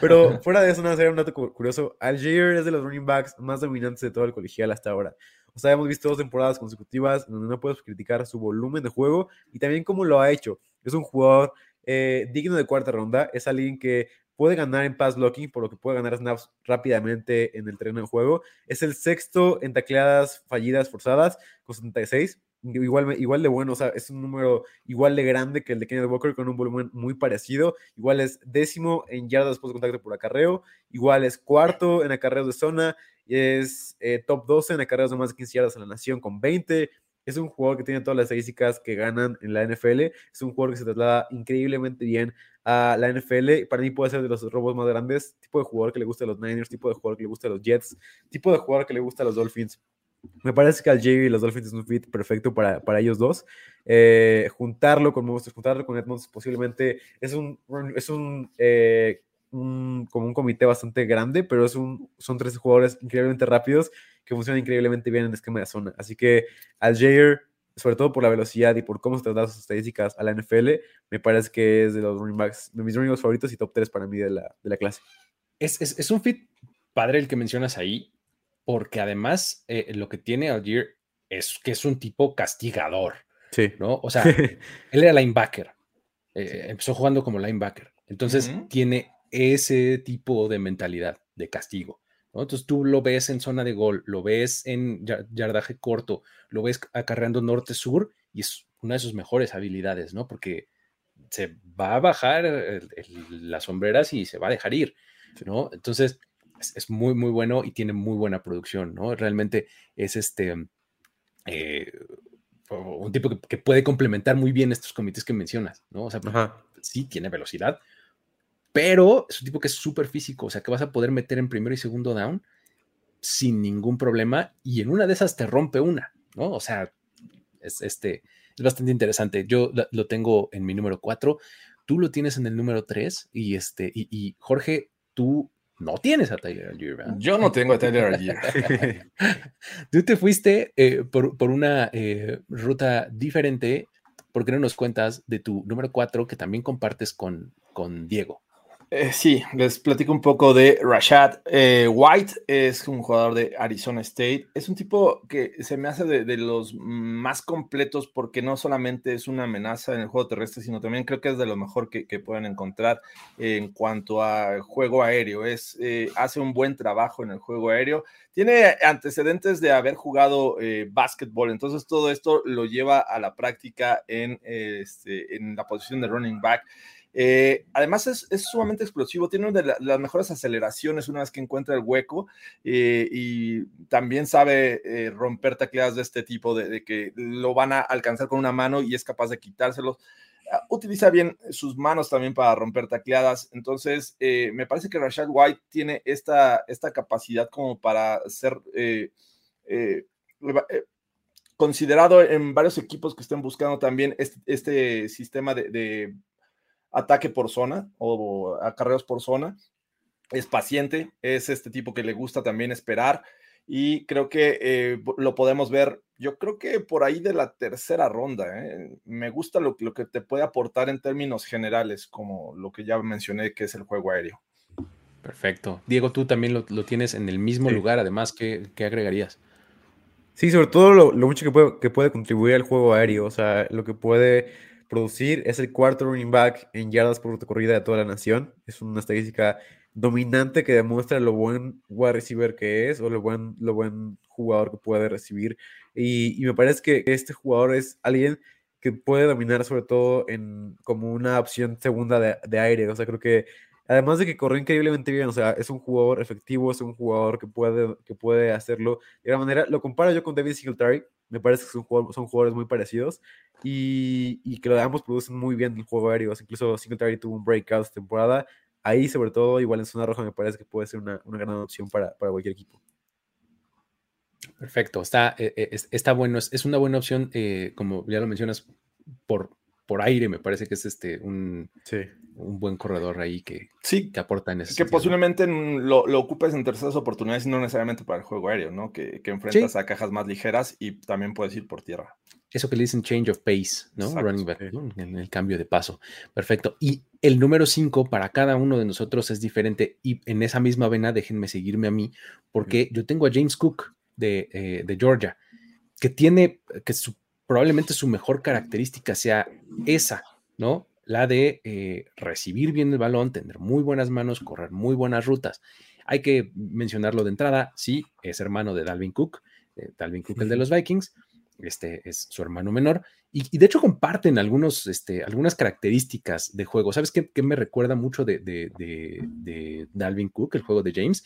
Pero fuera de eso, no sería un dato curioso. Algier es de los running backs más dominantes de todo el colegial hasta ahora. O sea, hemos visto dos temporadas consecutivas donde no puedes criticar su volumen de juego y también cómo lo ha hecho. Es un jugador eh, digno de cuarta ronda, es alguien que puede ganar en pass blocking, por lo que puede ganar snaps rápidamente en el terreno de juego. Es el sexto en tacleadas fallidas forzadas, con 76. igual, igual de bueno, o sea, es un número igual de grande que el de Kenneth Walker con un volumen muy parecido. Igual es décimo en yardas después de contacto por acarreo, igual es cuarto en acarreos de zona, es eh, top 12 en acarreos de más de 15 yardas en la nación con 20. Es un jugador que tiene todas las estadísticas que ganan en la NFL. Es un jugador que se traslada increíblemente bien a la NFL. Para mí puede ser de los robos más grandes. Tipo de jugador que le gusta a los Niners, tipo de jugador que le gusta a los Jets, tipo de jugador que le gusta a los Dolphins. Me parece que al Jay y los Dolphins es un fit perfecto para, para ellos dos. Eh, juntarlo con Monsters, juntarlo con Edmonds, posiblemente es un, es un, eh, un, como un comité bastante grande, pero es un, son tres jugadores increíblemente rápidos que funcionan increíblemente bien en el esquema de zona. Así que al Jair, sobre todo por la velocidad y por cómo se tratan sus estadísticas a la NFL, me parece que es de los running backs, de mis running backs favoritos y top 3 para mí de la, de la clase. Es, es, es un fit padre el que mencionas ahí, porque además eh, lo que tiene Algier es que es un tipo castigador. Sí. ¿no? O sea, él era linebacker. Eh, empezó jugando como linebacker. Entonces Ujú. tiene ese tipo de mentalidad de castigo. ¿no? Entonces tú lo ves en zona de gol, lo ves en ya- yardaje corto, lo ves acarreando norte-sur y es una de sus mejores habilidades, ¿no? Porque se va a bajar el- el- las sombreras y se va a dejar ir, ¿no? Entonces es, es muy, muy bueno y tiene muy buena producción, ¿no? Realmente es este eh, un tipo que, que puede complementar muy bien estos comités que mencionas, ¿no? O sea, Ajá. sí tiene velocidad, pero es un tipo que es súper físico, o sea, que vas a poder meter en primero y segundo down sin ningún problema y en una de esas te rompe una, ¿no? O sea, es, este, es bastante interesante. Yo lo tengo en mi número 4, tú lo tienes en el número 3 y, este, y, y Jorge, tú no tienes a Tyler Algier, ¿verdad? Yo no tengo a Tyler Algier. Tú te fuiste eh, por, por una eh, ruta diferente. ¿Por qué no nos cuentas de tu número 4 que también compartes con, con Diego? Eh, sí, les platico un poco de Rashad eh, White. Es un jugador de Arizona State. Es un tipo que se me hace de, los más completos porque no solamente es una amenaza en el juego terrestre, sino también creo que es de lo mejor que, que pueden encontrar en cuanto a juego aéreo. Es, eh, hace un buen trabajo en el juego aéreo. Tiene antecedentes de haber jugado básquetbol, entonces todo esto lo lleva a la práctica en, este, en la posición de running back. Eh, además es, es, sumamente explosivo, tiene una de la, las mejores aceleraciones una vez que encuentra el hueco eh, y también sabe eh, romper tacleadas de este tipo, de, de, que lo van a alcanzar con una mano y es capaz de quitárselos. Uh, utiliza bien sus manos también para romper tacleadas, entonces eh, me parece que Rashad White tiene esta, esta capacidad como para ser eh, eh, considerado en varios equipos que estén buscando también este, este sistema de, de ataque por zona o acarreos por zona. Es paciente, es este tipo que le gusta también esperar y creo que eh, lo podemos ver, yo creo que por ahí de la tercera ronda. ¿eh? Me gusta lo, lo, que te puede aportar en términos generales, como lo que ya mencioné, que es el juego aéreo. Perfecto. Diego, tú también lo, lo tienes en el mismo sí. lugar, además, ¿qué, qué agregarías? Sí, sobre todo lo, lo mucho que puede, que puede contribuir al juego aéreo, o sea, lo que puede producir es el cuarto running back en yardas por corrida de toda la nación. Es una estadística dominante que demuestra lo buen wide receiver que es o lo buen, lo buen jugador que puede recibir. Y, y, me parece que este jugador es alguien que puede dominar sobre todo en como una opción segunda de, de aire. O sea, creo que además de que corre increíblemente bien, o sea, es un jugador efectivo, es un jugador que puede, que puede hacerlo de alguna manera. Lo comparo yo con David Singletary, me parece que son, jugadores, muy parecidos y, y, que ambos producen muy bien el juego aéreo. Incluso Singletary tuvo un breakout esta temporada. Ahí, sobre todo, igual en zona roja, me parece que puede ser una, una gran opción para, para cualquier equipo. Perfecto, está, eh, está bueno, es, es, una buena opción, eh, como ya lo mencionas, por, por aire, me parece que es este un, sí. un buen corredor ahí que, sí, que aporta en ese Que sentido. posiblemente lo, lo, ocupes en terceras oportunidades y no necesariamente para el juego aéreo, ¿no? Que, que enfrentas sí. a cajas más ligeras y también puedes ir por tierra. Eso que le dicen change of pace, ¿no? Exacto, Running back. En el cambio de paso. Perfecto. Y el número 5 para cada uno de nosotros es diferente. Y en esa misma vena, déjenme seguirme a mí, porque yo tengo a James Cook de, eh, de Georgia, que tiene, que su, probablemente su mejor característica sea esa, ¿no? La de eh, recibir bien el balón, tener muy buenas manos, correr muy buenas rutas. Hay que mencionarlo de entrada, sí, es hermano de Dalvin Cook, eh, Dalvin Cook, el de los Vikings, este es su hermano menor. Y, de hecho comparten algunos, este, algunas características de juego. ¿Sabes qué, me recuerda mucho de, de, Dalvin Cook, el juego de James?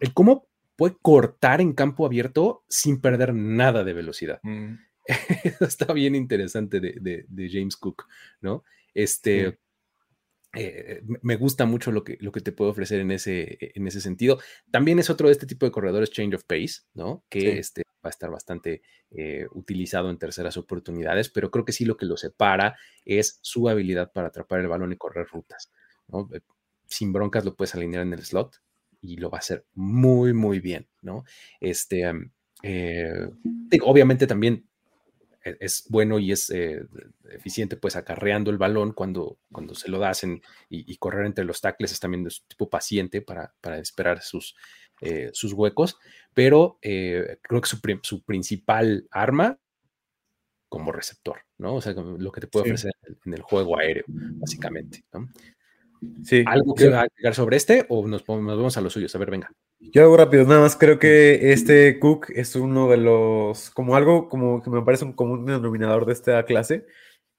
El cómo puede cortar en campo abierto sin perder nada de velocidad. Mm. Está bien interesante de, James Cook, ¿no? Este, eh, me gusta mucho lo que, lo que te puede ofrecer en ese, en ese sentido. También es otro de este tipo de corredores change of pace, ¿no? Que este, va a estar bastante eh, utilizado en terceras oportunidades, pero creo que sí lo que lo separa es su habilidad para atrapar el balón y correr rutas, ¿no? Eh, sin broncas lo puedes alinear en el slot y lo va a hacer muy, muy bien, ¿no? Este, obviamente también es bueno y es eh, eficiente, pues acarreando el balón cuando, cuando se lo das y, correr entre los tackles es también de su tipo paciente para, para esperar sus, eh, sus huecos, pero eh, creo que su, su, principal arma como receptor, ¿no? O sea, lo que te puede ofrecer en el juego aéreo, básicamente, ¿no? Sí. ¿Algo que agregar sobre este o nos, nos vamos a los suyos? A ver, venga. Yo hago rápido, nada más creo que este Cook es uno de los, como algo como que me parece un común denominador de esta clase,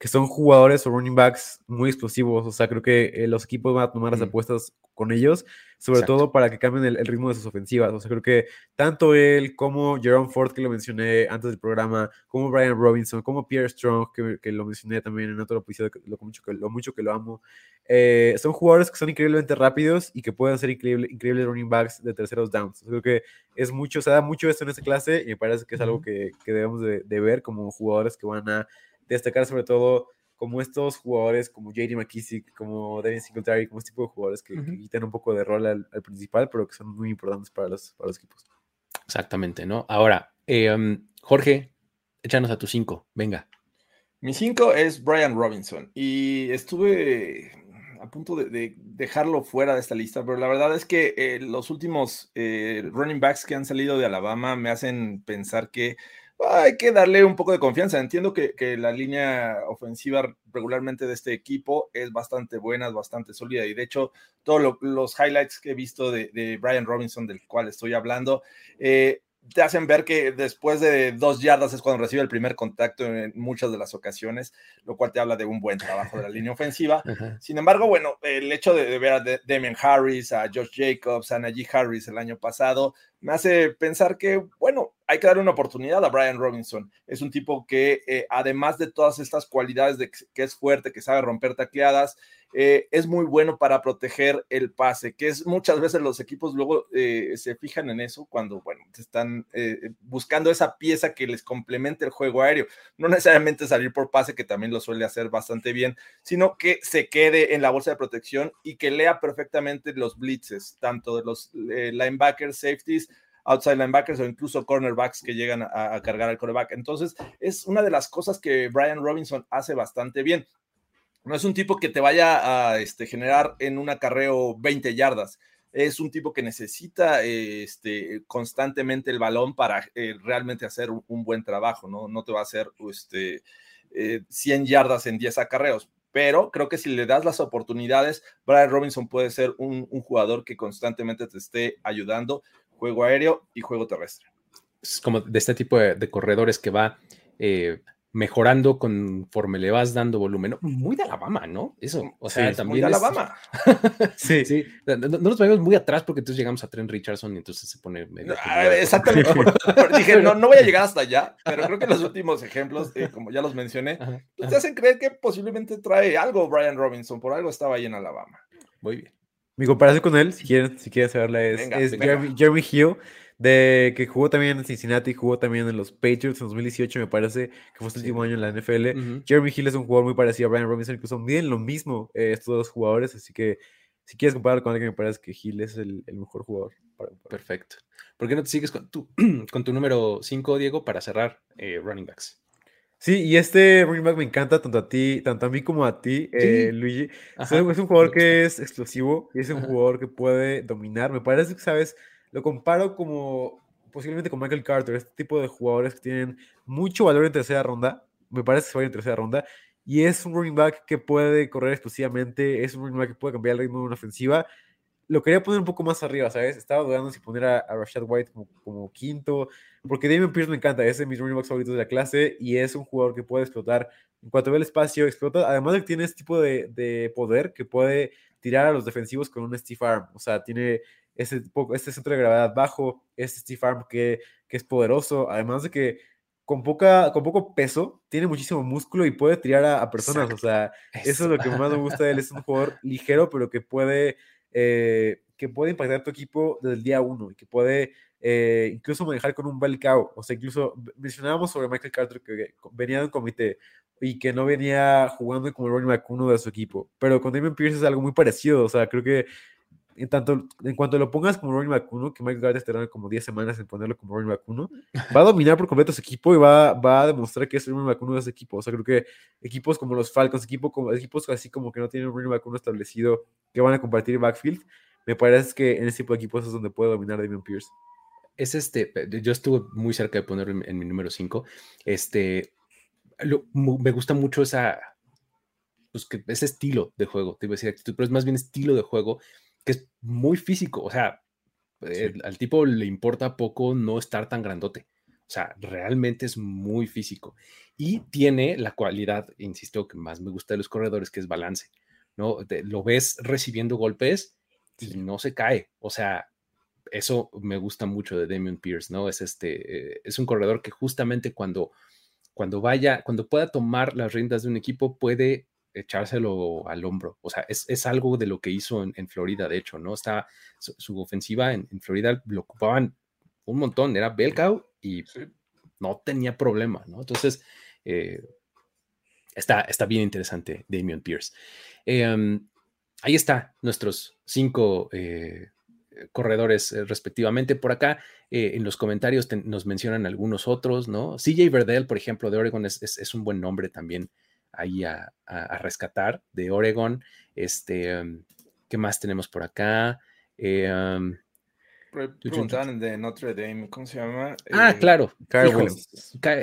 que son jugadores o running backs muy explosivos. O sea, creo que eh, los equipos van a tomar las apuestas con ellos, sobre todo para que cambien el, ritmo de sus ofensivas. O sea, creo que tanto él como Jerome Ford, que lo mencioné antes del programa, como Brian Robinson, como Pierre Strong, que, lo mencioné también en otro episodio, lo mucho que lo, mucho que lo amo, eh, son jugadores que son increíblemente rápidos y que pueden ser increíble, increíbles running backs de terceros downs. creo que es mucho, se da mucho esto en esta clase y me parece que es algo que, que debemos de, de ver como jugadores que van a destacar sobre todo como estos jugadores como JD McKissick, como Devin Singletary, como este tipo de jugadores que, quitan un poco de rol al, principal, pero que son muy importantes para los, para los equipos. Exactamente, ¿no? Ahora, em, Jorge, échanos a tu cinco, venga. Mi cinco es Brian Robinson y estuve a punto de, dejarlo fuera de esta lista, pero la verdad es que eh, los últimos eh, running backs que han salido de Alabama me hacen pensar que hay que darle un poco de confianza. Entiendo que, la línea ofensiva regularmente de este equipo es bastante buena, es bastante sólida y de hecho todos los highlights que he visto de, Brian Robinson, del cual estoy hablando, eh, te hacen ver que después de dos yardas es cuando recibe el primer contacto en muchas de las ocasiones, lo cual te habla de un buen trabajo de la línea ofensiva. Sin embargo, bueno, el hecho de, ver a Damien Harris, a Josh Jacobs, a Najee Harris el año pasado, me hace pensar que, bueno, hay que darle una oportunidad a Brian Robinson. Es un tipo que, eh, además de todas estas cualidades de que es fuerte, que sabe romper tacleadas, eh, es muy bueno para proteger el pase, que es muchas veces los equipos luego eh, se fijan en eso cuando, bueno, están buscando esa pieza que les complemente el juego aéreo. No necesariamente salir por pase, que también lo suele hacer bastante bien, sino que se quede en la bolsa de protección y que lea perfectamente los blitzes, tanto de los linebackers, safeties, outside linebackers o incluso cornerbacks que llegan a, cargar al quarterback. Entonces, es una de las cosas que Brian Robinson hace bastante bien. No es un tipo que te vaya a este, generar en un acarreo 20 yardas. Es un tipo que necesita este, constantemente el balón para eh, realmente hacer un, buen trabajo, ¿no? No te va a hacer este, 100 eh, yardas en 10 acarreos, pero creo que si le das las oportunidades, Brian Robinson puede ser un, jugador que constantemente te esté ayudando juego aéreo y juego terrestre. Es como de este tipo de, corredores que va eh, mejorando conforme le vas dando volumen. Muy de Alabama, ¿no? Eso, o sea, también. Muy de Alabama. sí, sí. No, nos vayamos muy atrás porque entonces llegamos a Trent Richardson y entonces se pone medio. Ah, exactamente. dije, no, no voy a llegar hasta allá, pero creo que los últimos ejemplos, eh, como ya los mencioné, pues, te hacen creer que posiblemente trae algo Brian Robinson, por algo estaba ahí en Alabama. Muy bien. Mi comparación con él, si quieren, si quieren saberla, es, Jeremy, Hill, de, que jugó también en Cincinnati, jugó también en los Patriots en 2018, me parece, que fue su último año en la NFL. Jeremy Hill es un jugador muy parecido a Brian Robinson, incluso miden lo mismo eh, estos dos jugadores, así que si quieres comparar con alguien, me parece que Hill es el, mejor jugador. Perfecto. ¿Por qué no te sigues con tu, con tu número 5, Diego, para cerrar eh, running backs? Sí, y este running back me encanta tanto a ti, tanto a mí como a ti, eh, Luigi. es un jugador que es explosivo y es un jugador que puede dominar. Me parece que, ¿sabes? Lo comparo como posiblemente con Michael Carter, este tipo de jugadores que tienen mucho valor en tercera ronda. Me parece que se va en tercera ronda. Y es un running back que puede correr explosivamente, es un running back que puede cambiar el ritmo de una ofensiva lo quería poner un poco más arriba, ¿sabes? Estaba dudando si poner a, a Rashad White como, como quinto, porque Damian Pierce me encanta, es de mis running backs favoritos de la clase y es un jugador que puede explotar en cuanto ve el espacio, explota, además de que tiene este tipo de, de poder que puede tirar a los defensivos con un Steve Arm, o sea, tiene ese, poco- este centro de gravedad bajo, este Steve Arm que, que es poderoso, además de que con, poca, con poco peso tiene muchísimo músculo y puede tirar a, a personas, o sea, eso es lo que más me gusta de él, es un jugador ligero, pero que puede, eh, que puede impactar tu equipo desde el día uno y que puede eh, incluso manejar con un bel cow. O sea, incluso mencionábamos sobre Michael Carter que venía de un comité y que no venía jugando como el running back uno de su equipo. Pero con Damien Pierce es algo muy parecido. O sea, creo que en, tanto, en cuanto lo pongas como running back uno, que Michael Carter tarda como 10 semanas en ponerlo como running back uno, va a dominar por completo su equipo y va, va a demostrar que es el running back uno de ese equipo. O sea, creo que equipos como los Falcons, equipo como, equipos así como que no tienen un running back uno establecido, que van a compartir backfield, me parece que en ese tipo de equipos es donde puede dominar Damien Pierce. es este, yo estuve muy cerca de ponerlo en, en mi número 5. Este, lo- me gusta mucho esa, pues que ese estilo de juego, te iba a decir actitud, pero es más bien estilo de juego que es muy físico. O sea, al tipo le importa poco no estar tan grandote. O sea, realmente es muy físico. Y tiene la cualidad, insisto, que más me gusta de los corredores, que es balance. ¿no? Te- lo ves recibiendo golpes y no se cae. O sea, eso me gusta mucho de Damian Pierce, ¿no? Es este, eh, es un corredor que justamente cuando, cuando vaya, cuando pueda tomar las riendas de un equipo, puede echárselo al hombro. O sea, es, es algo de lo que hizo en, en Florida, de hecho, ¿no? Está su, su ofensiva en, en Florida lo ocupaban un montón, era Belcow y no tenía problema, ¿no? Entonces, eh, está, está bien interesante Damian Pierce. Eh, um, ahí está nuestros cinco eh, corredores eh, respectivamente. Por acá eh, en los comentarios te- nos mencionan algunos otros, ¿no? CJ Verdell, por ejemplo, de Oregon es, es- es un buen nombre también ahí a, a- a rescatar de Oregon. Este, um, ¿qué más tenemos por acá? Eh, um, Preguntaban de Notre Dame, ¿cómo se llama? ah, Eh, claro. Híjole,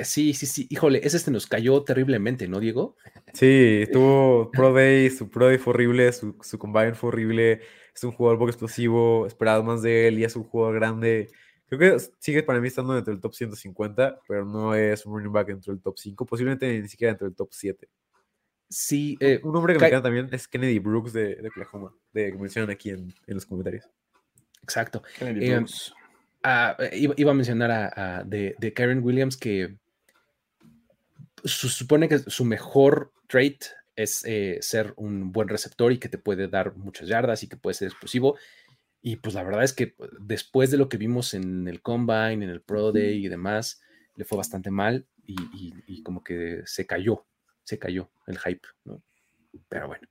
sí, sí, sí. Híjole, ese este nos cayó terriblemente, ¿no, Diego? Sí, tuvo Pro Day, su Pro Day fue horrible, su, su Combine fue horrible, es un jugador poco explosivo, esperaba más de él y es un jugador grande. Creo que sigue para mí estando dentro del top 150, pero no es un running back dentro del top 5, posiblemente ni siquiera dentro del top 7. Sí, eh, Un hombre que Ky- me encanta también es Kennedy Brooks de, de Oklahoma, de, que mencionan aquí en, en los comentarios. exacto. Kennedy Eh, Brooks. Ah, eh, iba, iba a mencionar a, a- de, de Karen Williams que su- supone que su mejor trait es eh, ser un buen receptor y que te puede dar muchas yardas y que puede ser explosivo. Y pues la verdad es que pues, después de lo que vimos en el Combine, en el Pro Day y demás, le fue bastante mal y, y- y como que se cayó, se cayó el hype, ¿no? Pero bueno.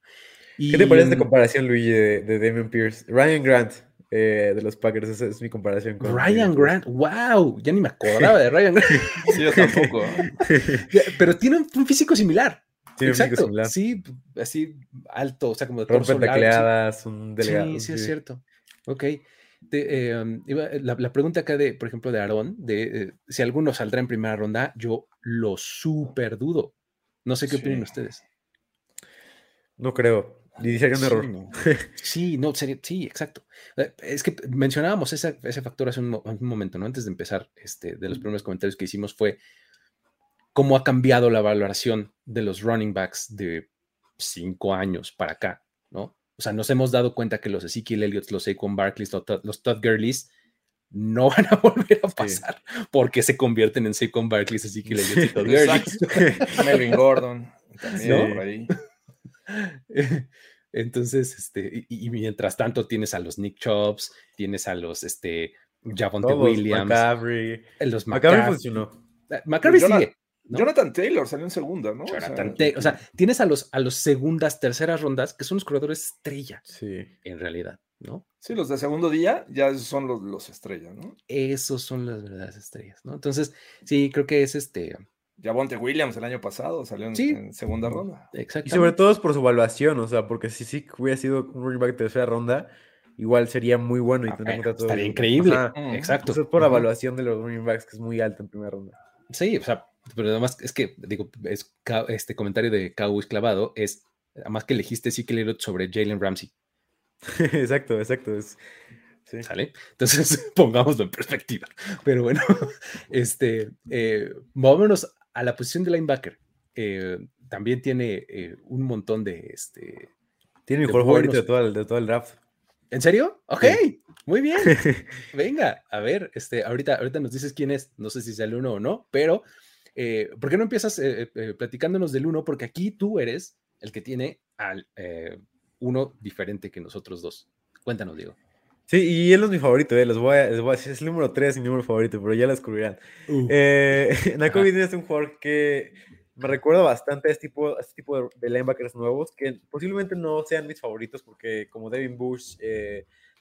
¿Qué te parece esta comparación, Luigi, de, de Damian Pierce? Ryan Grant eh, de los Packers, esa es mi comparación con Ryan. Grant, wow, ya ni me acordaba de Ryan Grant. Sí, yo tampoco. Pero tiene un, un físico similar. Tiene un físico Exacto, similar. Sí, así alto, o sea, como de Rompe sí. tacleadas, un delegado. Sí, sí, es cierto. Ok. Eh, iba- la, la pregunta acá de, por ejemplo, de Aarón, de eh, si alguno saldrá en primera ronda, yo lo súper dudo. No sé qué opinan Sí. ustedes. No creo. Y sería un Sí, error. no. Sí, no, sería- sí, exacto. Eh, Es que mencionábamos ese, ese factor hace un, un momento, ¿no? Antes de empezar, este, de los primeros comentarios que hicimos fue cómo ha cambiado la valoración de los running backs de cinco años para acá, ¿no? O sea, nos hemos dado cuenta que los Ezekiel Elliott, los Saquon Barkleys, los, Todd- Gurleys no van a volver a pasar porque se convierten en Saquon Barkleys, Ezekiel Elliott y Todd Gurleys. Exacto. Melvin Gordon. También ¿No? por ahí. Entonces, este, y, y mientras tanto tienes a los Nick Chubbs, tienes a los este, Javonte Williams, McCaffrey. eh, los McCaffrey McCaffrey. funcionó. eh, McCaffrey sigue. ¿No? Jonathan Taylor salió en segunda, ¿no? O sea, Jonathan Taylor, o sea, tienes a los, a los segundas, terceras rondas, que son los corredores estrella, Sí. en realidad, ¿no? sí, los de segundo día ya son los, los estrellas, ¿no? Esos son las verdaderas estrellas, ¿no? Entonces, sí, creo que es este, Javonte Williams el año pasado salió en, Sí. en segunda ronda. Y exactamente. sobre todo es por su evaluación, o sea, porque si sí hubiera sido un running back de tercera ronda, igual sería muy bueno y Ah, tendría bueno, contrato estaría increíble. Ajá. Mm. Exacto. Eso es por la Ujú. evaluación de los running backs, que es muy alta en primera ronda. Sí, o sea, pero además es que, digo, es, este comentario de Cowboys clavado es, además que elegiste sí que sobre Jalen Ramsey, exacto, exacto. Es, sí. ¿Sale? Entonces, pongámoslo en perspectiva. Pero bueno, este, eh, movámonos a la posición de linebacker. Eh, también tiene eh, un montón de, este, Tiene de mejor favorito de todo, el, de todo el draft. ¿En serio? Ok, Sí. muy bien. Venga, a ver, este, ahorita, ahorita nos dices quién es, no sé si el uno o no, pero eh, ¿por qué no empiezas eh, eh, platicándonos del uno? Porque aquí tú eres el que tiene al uno diferente que nosotros dos. Cuéntanos, Diego. Sí, y él es mi favorito, les, voy a, les voy a decir, es el número 3 mi número favorito, pero ya lo descubrirán. Eh, Nakobe es un jugador que me recuerda bastante a este tipo, a este tipo de, de linebackers nuevos, que posiblemente no sean mis favoritos, porque como Devin Bush,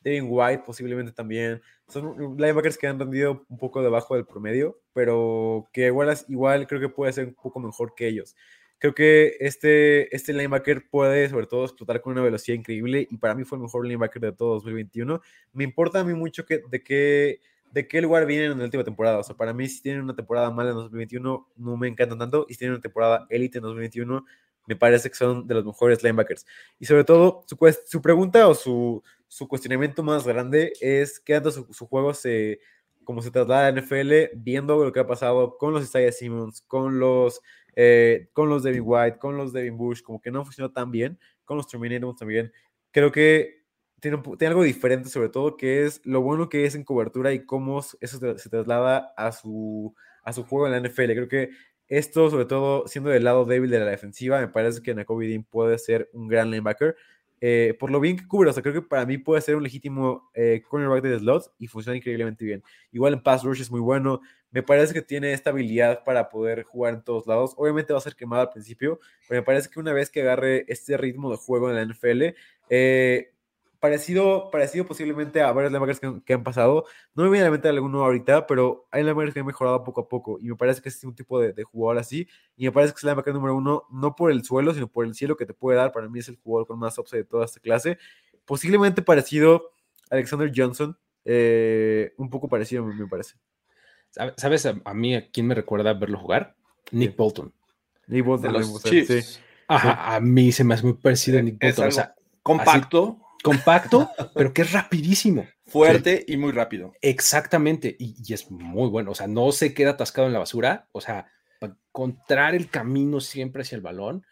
Devin White posiblemente también, son linebackers que han rendido un poco debajo del promedio, pero que igual, igual creo que puede ser un poco mejor que ellos. Creo que este, este linebacker puede sobre todo explotar con una velocidad increíble y para mí fue el mejor linebacker de todo 2021. Me importa a mí mucho que, de qué de qué lugar vienen en la última temporada. O sea, para mí si tienen una temporada mala en 2021 no me encantan tanto y si tienen una temporada élite en 2021 me parece que son de los mejores linebackers. Y sobre todo, su, su pregunta o su, su cuestionamiento más grande es qué tanto su, su juego se, como se traslada a la NFL, viendo lo que ha pasado con los Isaiah Simmons, con los, eh, con los Devin White, con los Devin Bush, como que no funcionó tan bien, con los Terminators también. Creo que tiene, tiene algo diferente, sobre todo, que es lo bueno que es en cobertura y cómo eso se traslada a su, a su juego en la NFL. Creo que esto, sobre todo, siendo del lado débil de la defensiva, me parece que Nakobe Dean puede ser un gran linebacker. eh, por lo bien que cubre, o sea, creo que para mí puede ser un legítimo eh, cornerback de slot y funciona increíblemente bien. Igual en pass rush es muy bueno. Me parece que tiene esta habilidad para poder jugar en todos lados. Obviamente va a ser quemado al principio, pero me parece que una vez que agarre este ritmo de juego en la NFL, eh, parecido, parecido posiblemente a varios linebackers que, han- que han pasado. No me viene a la mente alguno ahorita, pero hay linebackers que han mejorado poco a poco. Y me parece que es un tipo de, de jugador así. Y me parece que es el linebacker número uno, no por el suelo, sino por el cielo que te puede dar. Para mí es el jugador con más upside de toda esta clase. Posiblemente parecido a Alexander Johnson. eh, un poco parecido, me, me parece. ¿Sabe- ¿Sabes a, a mí a quién me recuerda verlo jugar? Nick Sí. Bolton. Y vos De los sí. A mí se me hace muy parecido a Nick Bolton. O sea, compacto, compacto, pero que es rapidísimo. fuerte y muy rápido. Exactamente, y, y es muy bueno, o sea, no se queda atascado en la basura, o sea, para encontrar el camino siempre hacia el balón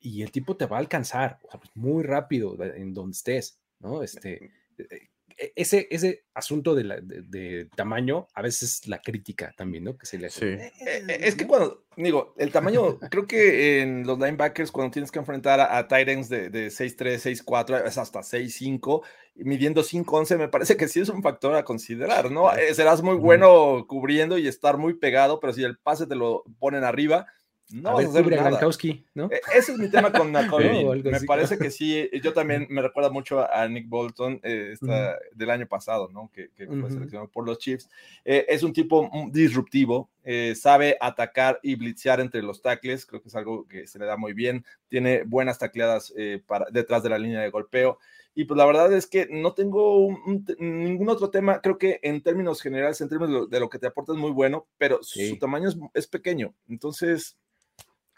y el tipo te va a alcanzar, o sea, pues, muy rápido de- en donde estés, ¿no? Este, eh, eh, ese, ese asunto de, la- de- de tamaño, a veces la crítica también, ¿no? Que se le hace. Sí. Eh, eh, Es que cuando, digo, el tamaño, creo que en los linebackers, cuando tienes que enfrentar a, a tight ends de, de 6'3, 6'4, es hasta 6'5, y midiendo 5'11, me parece que sí es un factor a considerar, ¿no? Eh, serás muy bueno cubriendo y estar muy pegado, pero si el pase te lo ponen arriba, no a ver, cubre ¿no? Eh, Ese es mi tema con Nakobe No, Me así, parece que sí, yo también me recuerda mucho a Nick Bolton eh, esta- del año pasado, ¿no? Que, que fue Ujú. seleccionado por los Chiefs. Eh, es un tipo mm, disruptivo, eh, sabe atacar y blitzear entre los tackles, creo que es algo que se le da muy bien, tiene buenas tacleadas eh, para, detrás de la línea de golpeo. Y pues la verdad es que no tengo un- un ningún otro tema, creo que en términos generales, en términos de lo, de lo que te aporta es muy bueno, pero Sí. su tamaño es, es pequeño. Entonces,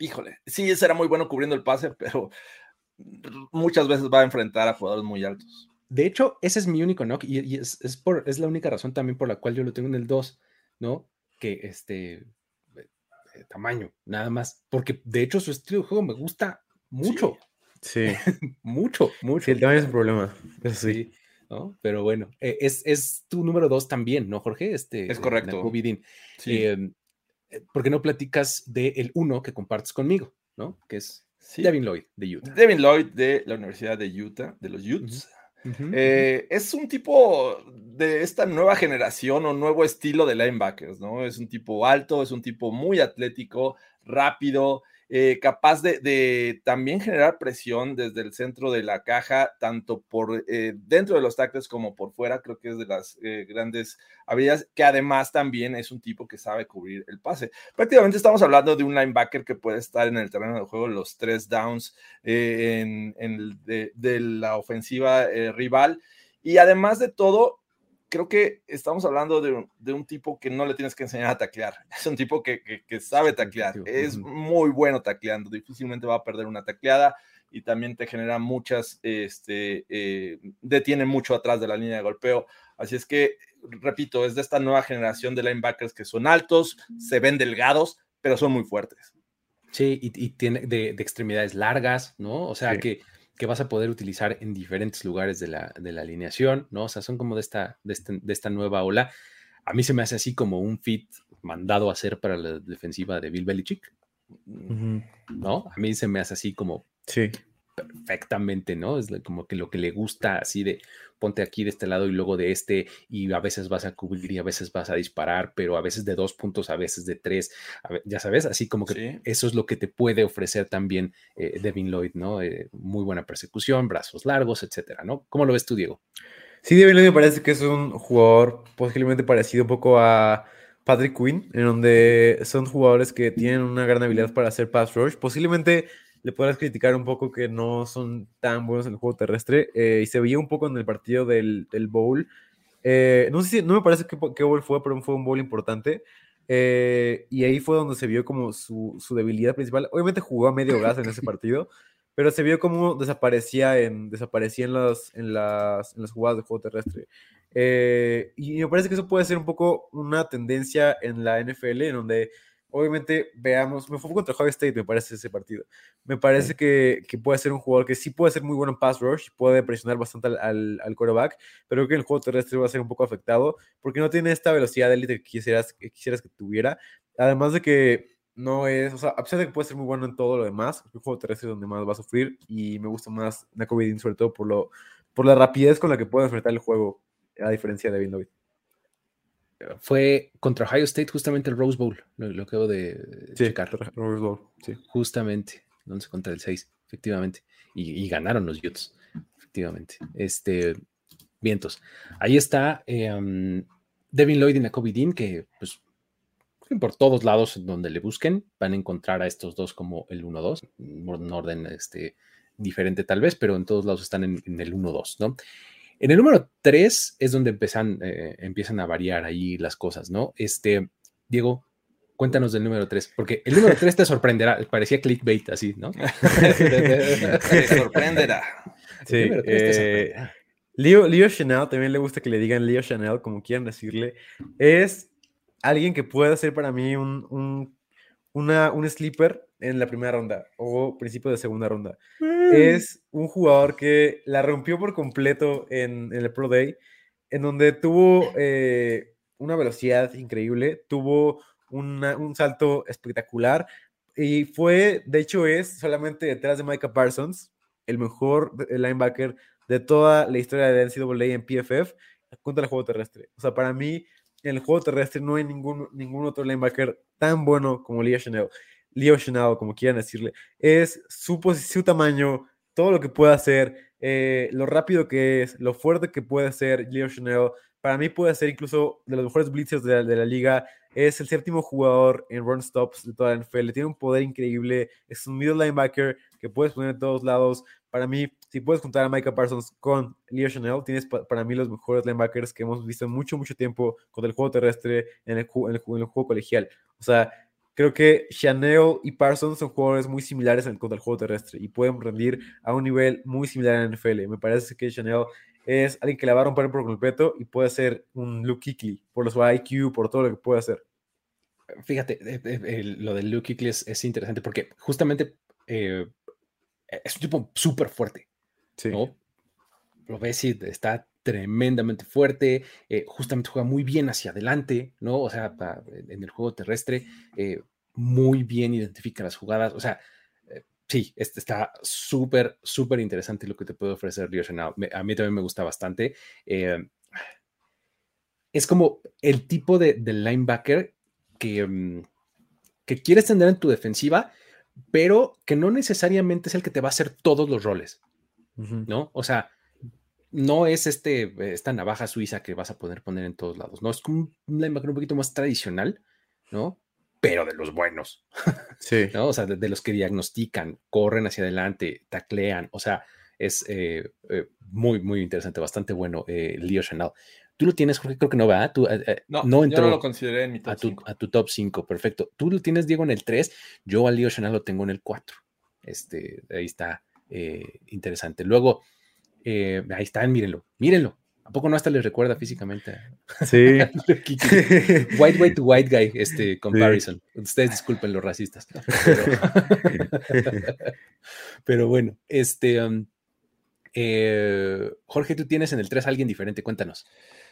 híjole, sí, será muy bueno cubriendo el pase, pero muchas veces va a enfrentar a jugadores muy altos. De hecho, ese es mi único knock y, y es, es por, es la única razón también por la cual yo lo tengo en el 2, ¿no? Que este eh, eh, tamaño, nada más. Porque de hecho su estilo de juego me gusta mucho, Sí. mucho, mucho. Sí, el tamaño es un problema. Eso sí. Sí, ¿no? Pero bueno, eh, es, es tu número 2 también, ¿no, Jorge? Este, Es correcto. Sí, eh, ¿Por qué no platicas del 1 que compartes conmigo, ¿no? Que es sí. Devin Lloyd de Utah. Devin Lloyd de la Universidad de Utah, de los Utes. Eh, es un tipo de esta nueva generación o nuevo estilo de linebackers, ¿no? Es un tipo alto, es un tipo muy atlético, rápido, eh, capaz de, también generar presión desde el centro de la caja, tanto por eh, dentro de los tackles como por fuera. Creo que es de las eh, grandes habilidades, que además también es un tipo que sabe cubrir el pase. Prácticamente estamos hablando de un linebacker que puede estar en el terreno de juego los tres downs en, de, la ofensiva rival. Y además de todo, creo que estamos hablando de, un- de un tipo que no le tienes que enseñar a taclear. Es un tipo que, que- que sabe taclear. Es muy bueno tacleando. Difícilmente va a perder una tacleada. y también te genera muchas, este, eh, detiene mucho atrás de la línea de golpeo. Así es que, repito, es de esta nueva generación de linebackers que son altos, se ven delgados, pero son muy fuertes. Sí, y, tiene de, extremidades largas, ¿no? O sea, Sí. que, que vas a poder utilizar en diferentes lugares de la, de la alineación, ¿no? O sea, son como de esta, de, este- de esta nueva ola. A mí se me hace así como un fit mandado a hacer para la defensiva de Bill Belichick. ¿no? A mí se me hace así como Sí. Perfectamente, ¿no? Es como que lo que le gusta así de ponte aquí de este lado y luego de este y a veces vas a cubrir y a veces vas a disparar, pero a veces de dos puntos, a veces de tres, ya sabes, así como que Sí. eso es lo que te puede ofrecer también eh, Devin Lloyd, ¿no? Eh, muy buena persecución, brazos largos, etcétera, ¿no? ¿Cómo lo ves tú, Diego? Sí, Devin Lloyd me parece que es un jugador posiblemente parecido un poco a Patrick Quinn, en donde son jugadores que tienen una gran habilidad para hacer pass rush. Posiblemente le podrás criticar un poco que no son tan buenos en el juego terrestre, eh, y se veía un poco en el partido del, del Bowl. Eh, no sé si, no me parece qué, qué bowl fue, pero fue un bowl importante. eh, y ahí fue donde se vio como su, su debilidad principal. Obviamente jugó a medio gas en ese partido, pero se vio como desaparecía en, desaparecía en, las, en, las, en las jugadas de juego terrestre. Eh, y me parece que eso puede ser un poco una tendencia en la NFL, en donde obviamente veamos, me fue contra Ohio State, me parece ese partido. Me parece que, que puede ser un jugador que sí puede ser muy bueno en pass rush, puede presionar bastante al, al, al quarterback, pero creo que en el juego terrestre va a ser un poco afectado porque no tiene esta velocidad de élite que quisieras, que quisieras que tuviera. Además de que no es, o sea, a pesar de que puede ser muy bueno en todo lo demás, el juego terrestre es donde más va a sufrir y me gusta más Nakobe sobre todo por, lo, por la rapidez con la que puede enfrentar el juego, a diferencia de Lloyd. Fue contra Ohio State justamente el Rose Bowl, lo, lo acabo de Sí, checar. Rose Bowl, sí. Justamente, 11 contra el 6, efectivamente. Y, y ganaron los Utes, efectivamente. Este, vientos. Ahí está eh, um, Devin Lloyd y Nakobe Dean, que pues por todos lados donde le busquen van a encontrar a estos dos como el 1-2, un orden este, diferente tal vez, pero en todos lados están en, en el 1-2, ¿no? En el número 3 es donde empiezan, eh, empiezan a variar ahí las cosas, ¿no? Este, Diego, cuéntanos del número 3, porque el número 3 te sorprenderá, parecía clickbait así, ¿no? Te sorprenderá. Sí, El número tres te eh, sorprenderá. Leo, Leo Chanel, también le gusta que le digan Leo Chanel, como quieran decirle, es alguien que puede ser para mí un, un, una, un sleeper en la primera ronda o principio de segunda ronda. Es un jugador que la rompió por completo en, en el Pro Day, en donde tuvo eh, una velocidad increíble, tuvo una, un salto espectacular y fue, de hecho, es solamente detrás de Micah Parsons, el mejor linebacker de toda la historia de NCAA en PFF contra el juego terrestre. O sea, para mí, en el juego terrestre no hay ningún, ningún otro linebacker tan bueno como Leo Chanel. Leo Chanel, como quieran decirle. Es su, su tamaño, todo lo que puede hacer, eh, lo rápido que es, lo fuerte que puede ser Leo Chanel. Para mí puede ser incluso de los mejores blitzers de la, liga. Es el séptimo jugador en run stops de toda la NFL. Tiene un poder increíble. Es un middle linebacker que puedes poner en todos lados. Para mí, si puedes juntar a Micah Parsons con Leo Chanel, tienes pa para mí los mejores linebackers que hemos visto en mucho, mucho tiempo con el juego terrestre en el, el, en el juego colegial. O sea, creo que Chanel y Parsons son jugadores muy similares en, contra el juego terrestre y pueden rendir a un nivel muy similar en la NFL. Me parece que Chanel es alguien que la va a romper por completo y puede ser un Luke Kuechly por su IQ, por todo lo que puede hacer. Fíjate, eh, eh, lo del Luke es, es, interesante porque justamente eh, es un tipo súper fuerte. Sí. ¿no? Lo ves y está tremendamente fuerte, eh, justamente juega muy bien hacia adelante, ¿no? O sea, pa, en el juego terrestre, eh, muy bien identifica las jugadas, o sea, eh, sí, este está súper, súper interesante lo que te puede ofrecer Leo Chanel. A mí también me gusta bastante. Eh, es como el tipo de, de linebacker que, um, que quieres tener en tu defensiva, pero que no necesariamente es el que te va a hacer todos los roles. ¿No? O sea, no es este, esta navaja suiza que vas a poder poner en todos lados, ¿no? Es como un linebacker un poquito más tradicional, ¿no? Pero de los buenos. Sí. ¿no? O sea, de, de, los que diagnostican, corren hacia adelante, taclean, o sea, es eh, eh, muy, muy interesante, bastante bueno, eh, Leo Chanel. Tú lo tienes, Jorge, creo que no va. Tú, eh, no, no entró yo no lo consideré en mi top a tu, 5. a tu top 5, perfecto. Tú lo tienes, Diego, en el 3, yo a Leo Chanel lo tengo en el 4. Este, ahí está eh, interesante. Luego, eh, ahí están, mírenlo, mírenlo. ¿A poco no hasta les recuerda físicamente? Sí. white way to white guy, este comparison. Ustedes disculpen los racistas. Pero, pero bueno, este. Um, eh, Jorge, tú tienes en el 3 a alguien diferente, cuéntanos.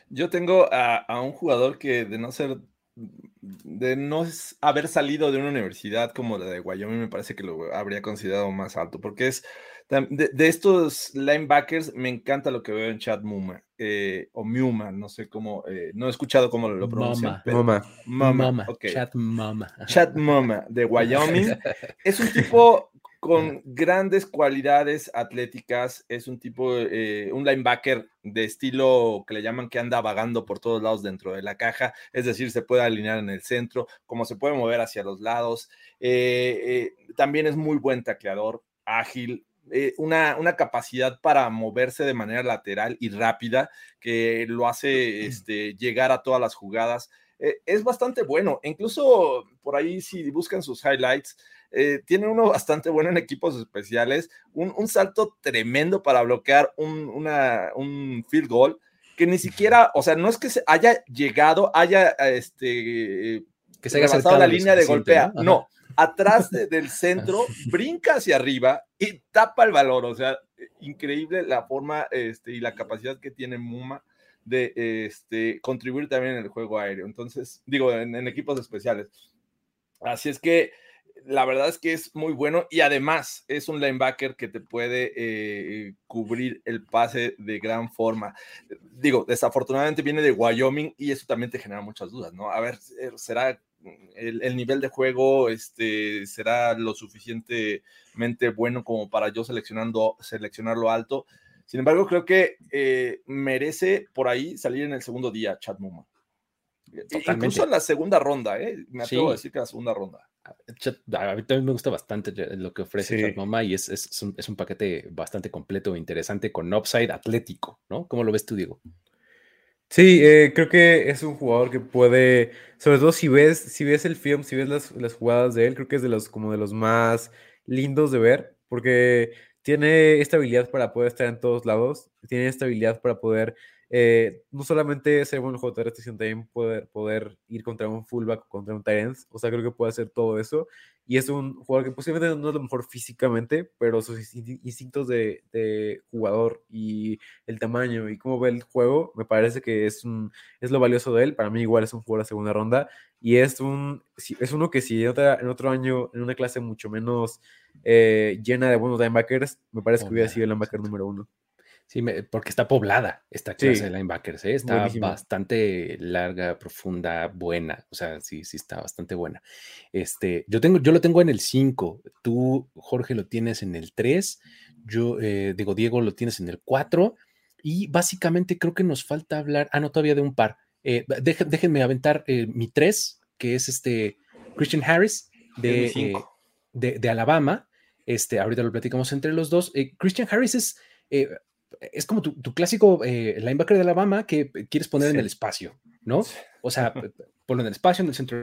Yo tengo a, a, un jugador que de no ser, de no haber salido de una universidad como la de Wyoming, me parece que lo habría considerado más alto, porque es de, de estos linebackers, me encanta lo que veo en Chad Muma, eh, o Muma, no sé cómo, eh, no he escuchado cómo lo pronuncian. Mama. Mama. Mama. Okay. Chad Mama. Chad Muma, de Wyoming. es un tipo con grandes cualidades atléticas, es un tipo, eh, un linebacker de estilo que le llaman que anda vagando por todos lados dentro de la caja, es decir, se puede alinear en el centro, como se puede mover hacia los lados. Eh, eh, también es muy buen tacleador, ágil, eh, una, una, capacidad para moverse de manera lateral y rápida que lo hace este, llegar a todas las jugadas. Eh, es bastante bueno. Incluso por ahí, si buscan sus highlights, eh, tiene uno bastante bueno en equipos especiales, un, un salto tremendo para bloquear un, una, un, field goal que ni siquiera, o sea, no es que se haya llegado, haya este, que se haya pasado la línea de golpea, no, no atrás de, del centro, brinca hacia arriba y tapa el valor. O sea, increíble la forma este, y la capacidad que tiene Muma de este, contribuir también en el juego aéreo. Entonces, digo, en, en equipos especiales. Así es que la verdad es que es muy bueno y además es un linebacker que te puede eh, cubrir el pase de gran forma. Digo, desafortunadamente viene de Wyoming y eso también te genera muchas dudas, ¿no? A ver, ¿será el, el, nivel de juego este, será lo suficientemente bueno como para yo seleccionando, seleccionarlo alto. Sin embargo, creo que eh, merece por ahí salir en el segundo día Chad Muma. Totalmente. Incluso en la segunda ronda, ¿eh? me atrevo sí. a decir que la segunda ronda. A mí también me gusta bastante lo que ofrece sí. Chad Muma y es, es, un, es un paquete bastante completo e interesante con upside atlético, ¿no? ¿Cómo lo ves tú, Diego? Sí, eh, creo que es un jugador que puede, sobre todo si ves, si ves el film, si ves las, las, jugadas de él, creo que es de los como de los más lindos de ver, porque tiene esta habilidad para poder estar en todos lados, tiene esta habilidad para poder eh, no solamente ser buen jugador terrestre, sino también poder, poder ir contra un fullback, contra un tight. O sea, creo que puede hacer todo eso. Y es un jugador que posiblemente no es lo mejor físicamente, pero sus instintos de, de jugador y el tamaño y cómo ve el juego, me parece que es, un, es lo valioso de él. Para mí igual es un jugador de segunda ronda. Y es, un, es uno que si en, otra, en otro año, en una clase mucho menos eh, llena de buenos linebackers, me parece que hubiera sido el linebacker número uno. Sí, me, porque está poblada esta clase sí. de linebackers, ¿eh? está Buenísimo. bastante larga, profunda, buena, o sea, sí, sí está bastante buena. Este, yo, tengo, yo lo tengo en el 5, tú, Jorge, lo tienes en el 3, yo, eh, digo, Diego, lo tienes en el 4, y básicamente creo que nos falta hablar, ah, no, todavía de un par. Eh, déjenme aventar eh, mi 3, que es este Christian Harris de, de, de, Alabama. Este, ahorita lo platicamos entre los dos. Christian Harris es es como tu, tu clásico eh, linebacker de Alabama que quieres poner sí. en el espacio, ¿no? O sea, ponlo en el espacio, en el centro.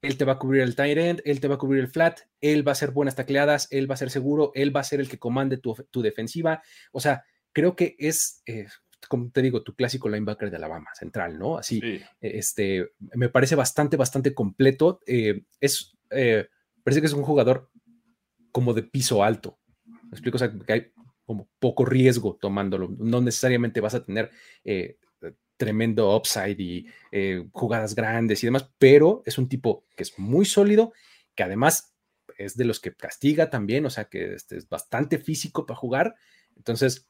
Él te va a cubrir el tight end, él te va a cubrir el flat, él va a hacer buenas tacleadas, él va a ser seguro, él va a ser el que comande tu, tu defensiva. O sea, creo que es, eh, como te digo, tu clásico linebacker de Alabama, central, ¿no? Así, sí. este, me parece bastante, bastante completo. Eh, es, eh, parece que es un jugador como de piso alto. ¿Me explico? O sea, que hay como poco riesgo tomándolo. No necesariamente vas a tener eh, tremendo upside y eh, jugadas grandes y demás, pero es un tipo que es muy sólido, que además es de los que castiga también, o sea que este es bastante físico para jugar. Entonces,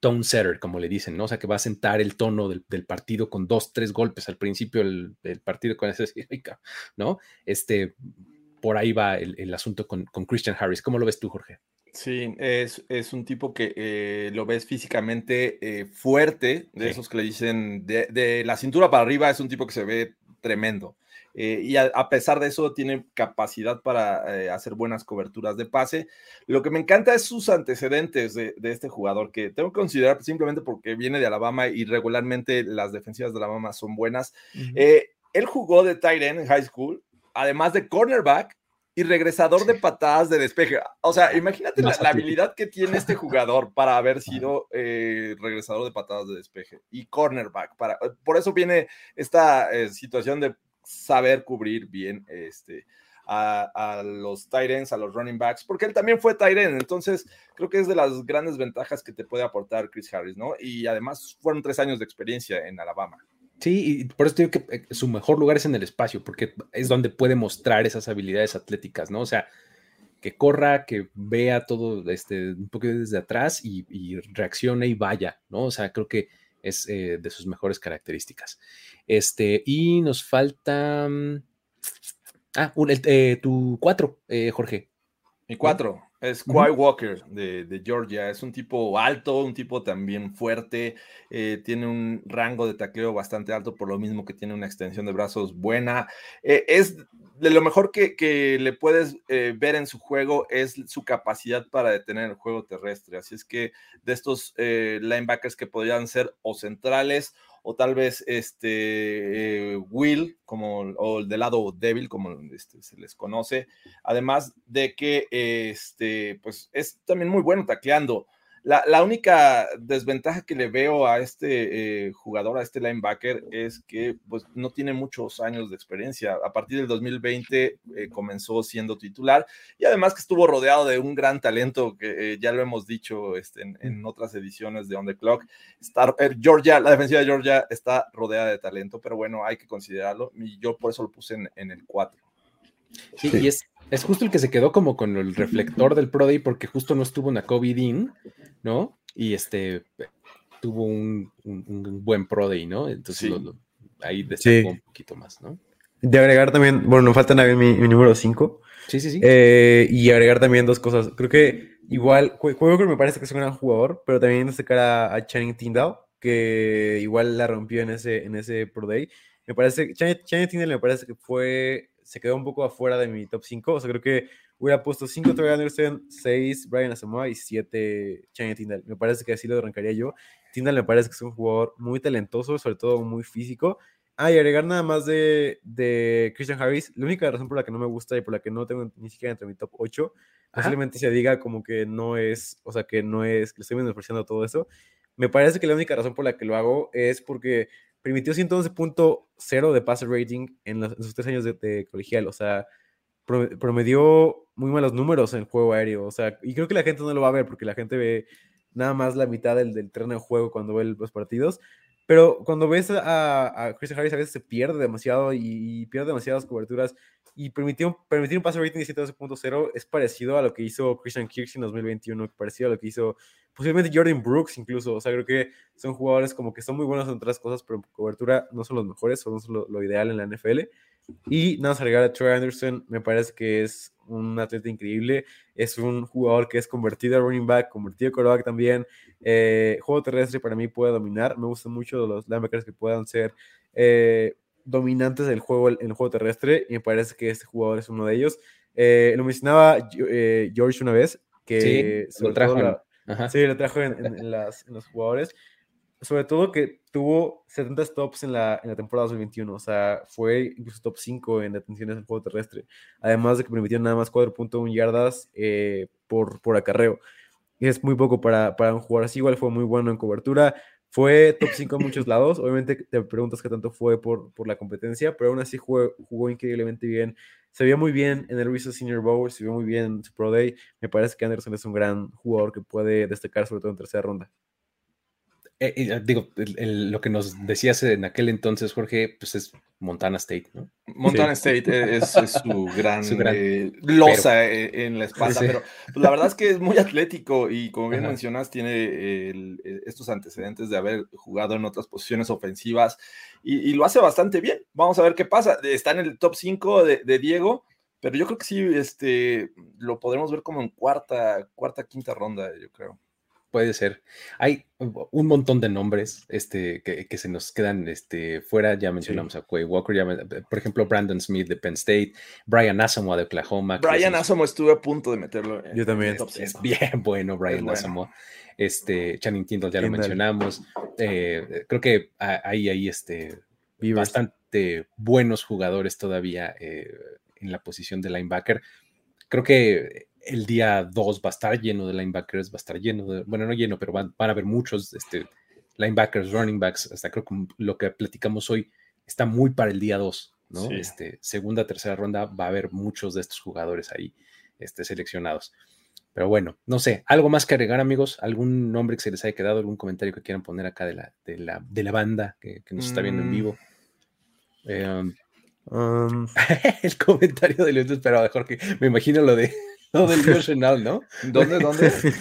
tone setter, como le dicen, ¿no? O sea, que va a sentar el tono del, partido con dos, tres golpes al principio del, partido con ese, ¿no? Este, por ahí va el, asunto con Christian Harris. ¿Cómo lo ves tú, Jorge? Sí, es, es, un tipo que eh, lo ves físicamente eh, fuerte, de sí. esos que le dicen de, de, la cintura para arriba, es un tipo que se ve tremendo. Eh, y a, a, pesar de eso tiene capacidad para hacer buenas coberturas de pase. Lo que me encanta es sus antecedentes de, de, este jugador, que tengo que considerar simplemente porque viene de Alabama y regularmente las defensivas de Alabama son buenas. Uh -huh. él jugó de tight end en high school, además de cornerback y regresador de patadas de despeje. O sea, imagínate la, la habilidad que tiene este jugador para haber sido eh, regresador de patadas de despeje y cornerback. Para, por eso viene esta eh, situación de saber cubrir bien este, a, a, los tight ends, a los running backs, porque él también fue tight end, entonces creo que es de las grandes ventajas que te puede aportar Chris Harris, ¿no? Y además fueron tres años de experiencia en Alabama. Sí, y por eso digo que eh, su mejor lugar es en el espacio, porque es donde puede mostrar esas habilidades atléticas, ¿no? O sea, que corra, que vea todo este, un poco desde atrás y, y reaccione y vaya, ¿no? O sea, creo que es eh, de sus mejores características. Este, y nos falta. mm, Ah, un, eh, tu cuatro, eh, Jorge. Mi cuatro es Quay Walker de, de, Georgia. Es un tipo alto, un tipo también fuerte. Eh, tiene un rango de tacleo bastante alto, por lo mismo que tiene una extensión de brazos buena. Eh, es de lo mejor que, que le puedes eh, ver en su juego es su capacidad para detener el juego terrestre. Así es que de estos linebackers que podrían ser o centrales o tal vez este eh, Will, como, o el del lado débil, como este, se les conoce, además de que este, pues es también muy bueno tacleando. La, la, única desventaja que le veo a este eh, jugador, a este linebacker, es que pues, no tiene muchos años de experiencia. A partir del 2020 eh, comenzó siendo titular y además que estuvo rodeado de un gran talento que eh, ya lo hemos dicho este, en, en, otras ediciones de On the Clock. Está, eh, Georgia, la defensiva de Georgia está rodeada de talento, pero bueno, hay que considerarlo y yo por eso lo puse en, en el 4. Sí, sí, y es, es justo el que se quedó como con el reflector del Pro Day porque justo no estuvo en la COVID in, ¿no? Y este tuvo un, un, un buen Pro Day, ¿no? Entonces sí. lo, lo, ahí destacó sí. un poquito más, ¿no? De agregar también, bueno, nos falta mi, mi número 5. Sí, sí, sí. Eh, y agregar también dos cosas. Creo que igual, juego que me parece que es un gran jugador, pero también destacar a, a Channing Tindall, que igual la rompió en ese, en ese Pro Day. Me parece que Channing, Channing Tindall me parece que fue se quedó un poco afuera de mi top 5. O sea, creo que hubiera puesto 5 Troy Anderson, 6 Brian Asamoah y 7 Chanya Tyndall. Me parece que así lo arrancaría yo. Tyndall me parece que es un jugador muy talentoso, sobre todo muy físico. Ah, y agregar nada más de, de Christian Harris. La única razón por la que no me gusta y por la que no tengo ni siquiera entre mi top 8, Ajá. posiblemente se diga como que no es, o sea, que no es, que le estoy menospreciando todo eso. Me parece que la única razón por la que lo hago es porque permitió 111.0 de passer rating en, los, tres años de, de, colegial. O sea, promedió muy malos números en el juego aéreo. O sea, y creo que la gente no lo va a ver porque la gente ve nada más la mitad del, del terreno de juego cuando ve los partidos. Pero cuando ves a, a Christian Harris, a veces se pierde demasiado y, y pierde demasiadas coberturas. Y permitir, permitir un passer rating de 112.0 es parecido a lo que hizo Christian Kirk en 2021, parecido a lo que hizo posiblemente Jordan Brooks incluso. O sea, creo que son jugadores como que son muy buenos en otras cosas, pero en cobertura no son los mejores, son lo, lo ideal en la NFL. Y nada más agregar a Troy Anderson, me parece que es un atleta increíble, es un jugador que es convertido a running back, convertido a quarterback también. Eh, juego terrestre para mí puede dominar, me gustan mucho los linebackers que puedan ser eh, dominantes del juego, en el juego terrestre, y me parece que este jugador es uno de ellos. Eh, lo mencionaba eh, George una vez, que sí, lo trajo. La, sí, lo trajo en, en, en, las, en los jugadores sobre todo que tuvo 70 stops en la, en la temporada 2021, o sea, fue incluso top 5 en detenciones en juego terrestre, además de que permitió nada más 4.1 yardas eh, por, por acarreo. Es muy poco para, para un jugador así, igual fue muy bueno en cobertura, fue top 5 en muchos lados, obviamente te preguntas qué tanto fue por, por la competencia, pero aún así jugó, increíblemente bien, se vio muy bien en el Reese Senior Bowl, se vio muy bien en su Pro Day, me parece que Anderson es un gran jugador que puede destacar sobre todo en tercera ronda. Eh, eh, digo, el, el, lo que nos decías en aquel entonces, Jorge, pues es Montana State, ¿no? Montana sí. State es, es, su gran, su gran eh, losa pero, en la espalda, sí. pero pues, la verdad es que es muy atlético y como bien Ajá. mencionas, tiene el, estos antecedentes de haber jugado en otras posiciones ofensivas y, y, lo hace bastante bien. Vamos a ver qué pasa. Está en el top 5 de, de Diego, pero yo creo que sí, este, lo podremos ver como en cuarta, cuarta, quinta ronda, yo creo. Puede ser. Hay un montón de nombres este, que, que se nos quedan este, fuera. Ya mencionamos sí. a Quay Walker, ya, por ejemplo, Brandon Smith de Penn State, Brian Asamoah de Oklahoma. Brian Asamoah estuve a punto de meterlo. Yo también. Es, es, bien bueno, Brian bueno. Asamoah. Este, Channing Tindall ya Tindall. lo mencionamos. Eh, creo que hay ahí este, bastante buenos jugadores todavía eh, en la posición de linebacker creo que el día 2 va a estar lleno de linebackers, va a estar lleno de, bueno, no lleno, pero van, van a haber muchos este, linebackers, running backs, hasta creo que lo que platicamos hoy está muy para el día 2, ¿no? Sí. Este, segunda, tercera ronda va a haber muchos de estos jugadores ahí este, seleccionados. Pero bueno, no sé, algo más que agregar, amigos, algún nombre que se les haya quedado, algún comentario que quieran poner acá de la, de la, de la banda que, que nos está viendo en Mm. vivo. Eh, Um, el comentario de Luis esperaba de Jorge, me imagino lo de lo del Chenal, ¿no? ¿Dónde, dónde?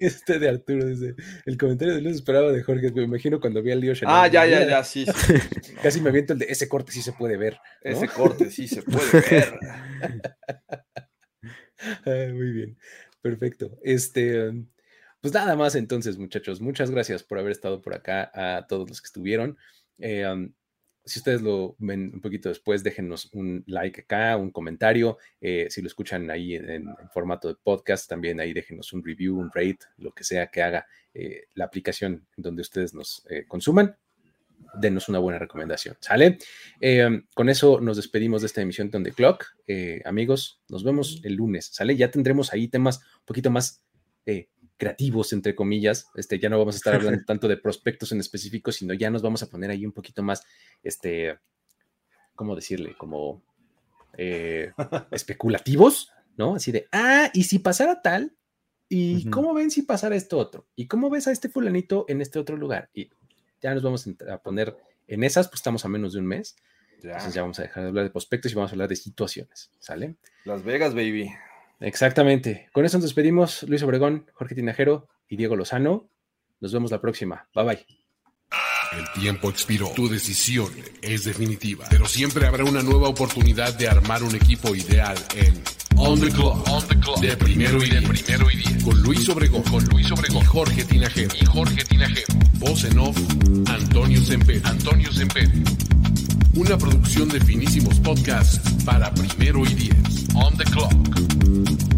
Este de Arturo dice, el comentario de Luis esperaba de Jorge, me imagino cuando vi al Leo Chenal. ah, ya, ya, ya, sí, sí. Casi me aviento el de ese corte, sí se puede ver. ¿no? Ese corte sí se puede ver. Ah, muy bien, perfecto. Este, pues nada más entonces, muchachos. Muchas gracias por haber estado por acá a todos los que estuvieron. Eh, um, si ustedes lo ven un poquito después, déjenos un like acá, un comentario. Eh, si lo escuchan ahí en, en- formato de podcast, también ahí déjenos un review, un rate, lo que sea que haga eh, la aplicación donde ustedes nos eh, consuman. Denos una buena recomendación, ¿sale? Eh, con eso nos despedimos de esta emisión de On The Clock. Eh, amigos, nos vemos el lunes, ¿sale? Ya tendremos ahí temas un poquito más eh, creativos, entre comillas. Este, ya no vamos a estar hablando tanto de prospectos en específico, sino ya nos vamos a poner ahí un poquito más, este, ¿cómo decirle? Como eh, especulativos, ¿no? Así de, ah, y si pasara tal, ¿y cómo ven si pasara esto otro? ¿Y cómo ves a este fulanito en este otro lugar? Y ya nos vamos a poner en esas, pues estamos a menos de un mes. Ya. Entonces ya vamos a dejar de hablar de prospectos y vamos a hablar de situaciones, ¿sale? Las Vegas, baby. Exactamente. Con eso nos despedimos. Luis Obregón, Jorge Tinajero y Diego Lozano. Nos vemos la próxima. Bye bye. El tiempo expiró. Tu decisión es definitiva. Pero siempre habrá una nueva oportunidad de armar un equipo ideal en On the Clock. On the Clock. De primero y de primero y diez. Con Luis Obregón. Con Luis Obregón. Jorge Tinajero. Y Jorge Tinajero. Voz en off. Antonio Semper. Antonio Semper. Una producción de finísimos podcasts para primero y diez. On the Clock.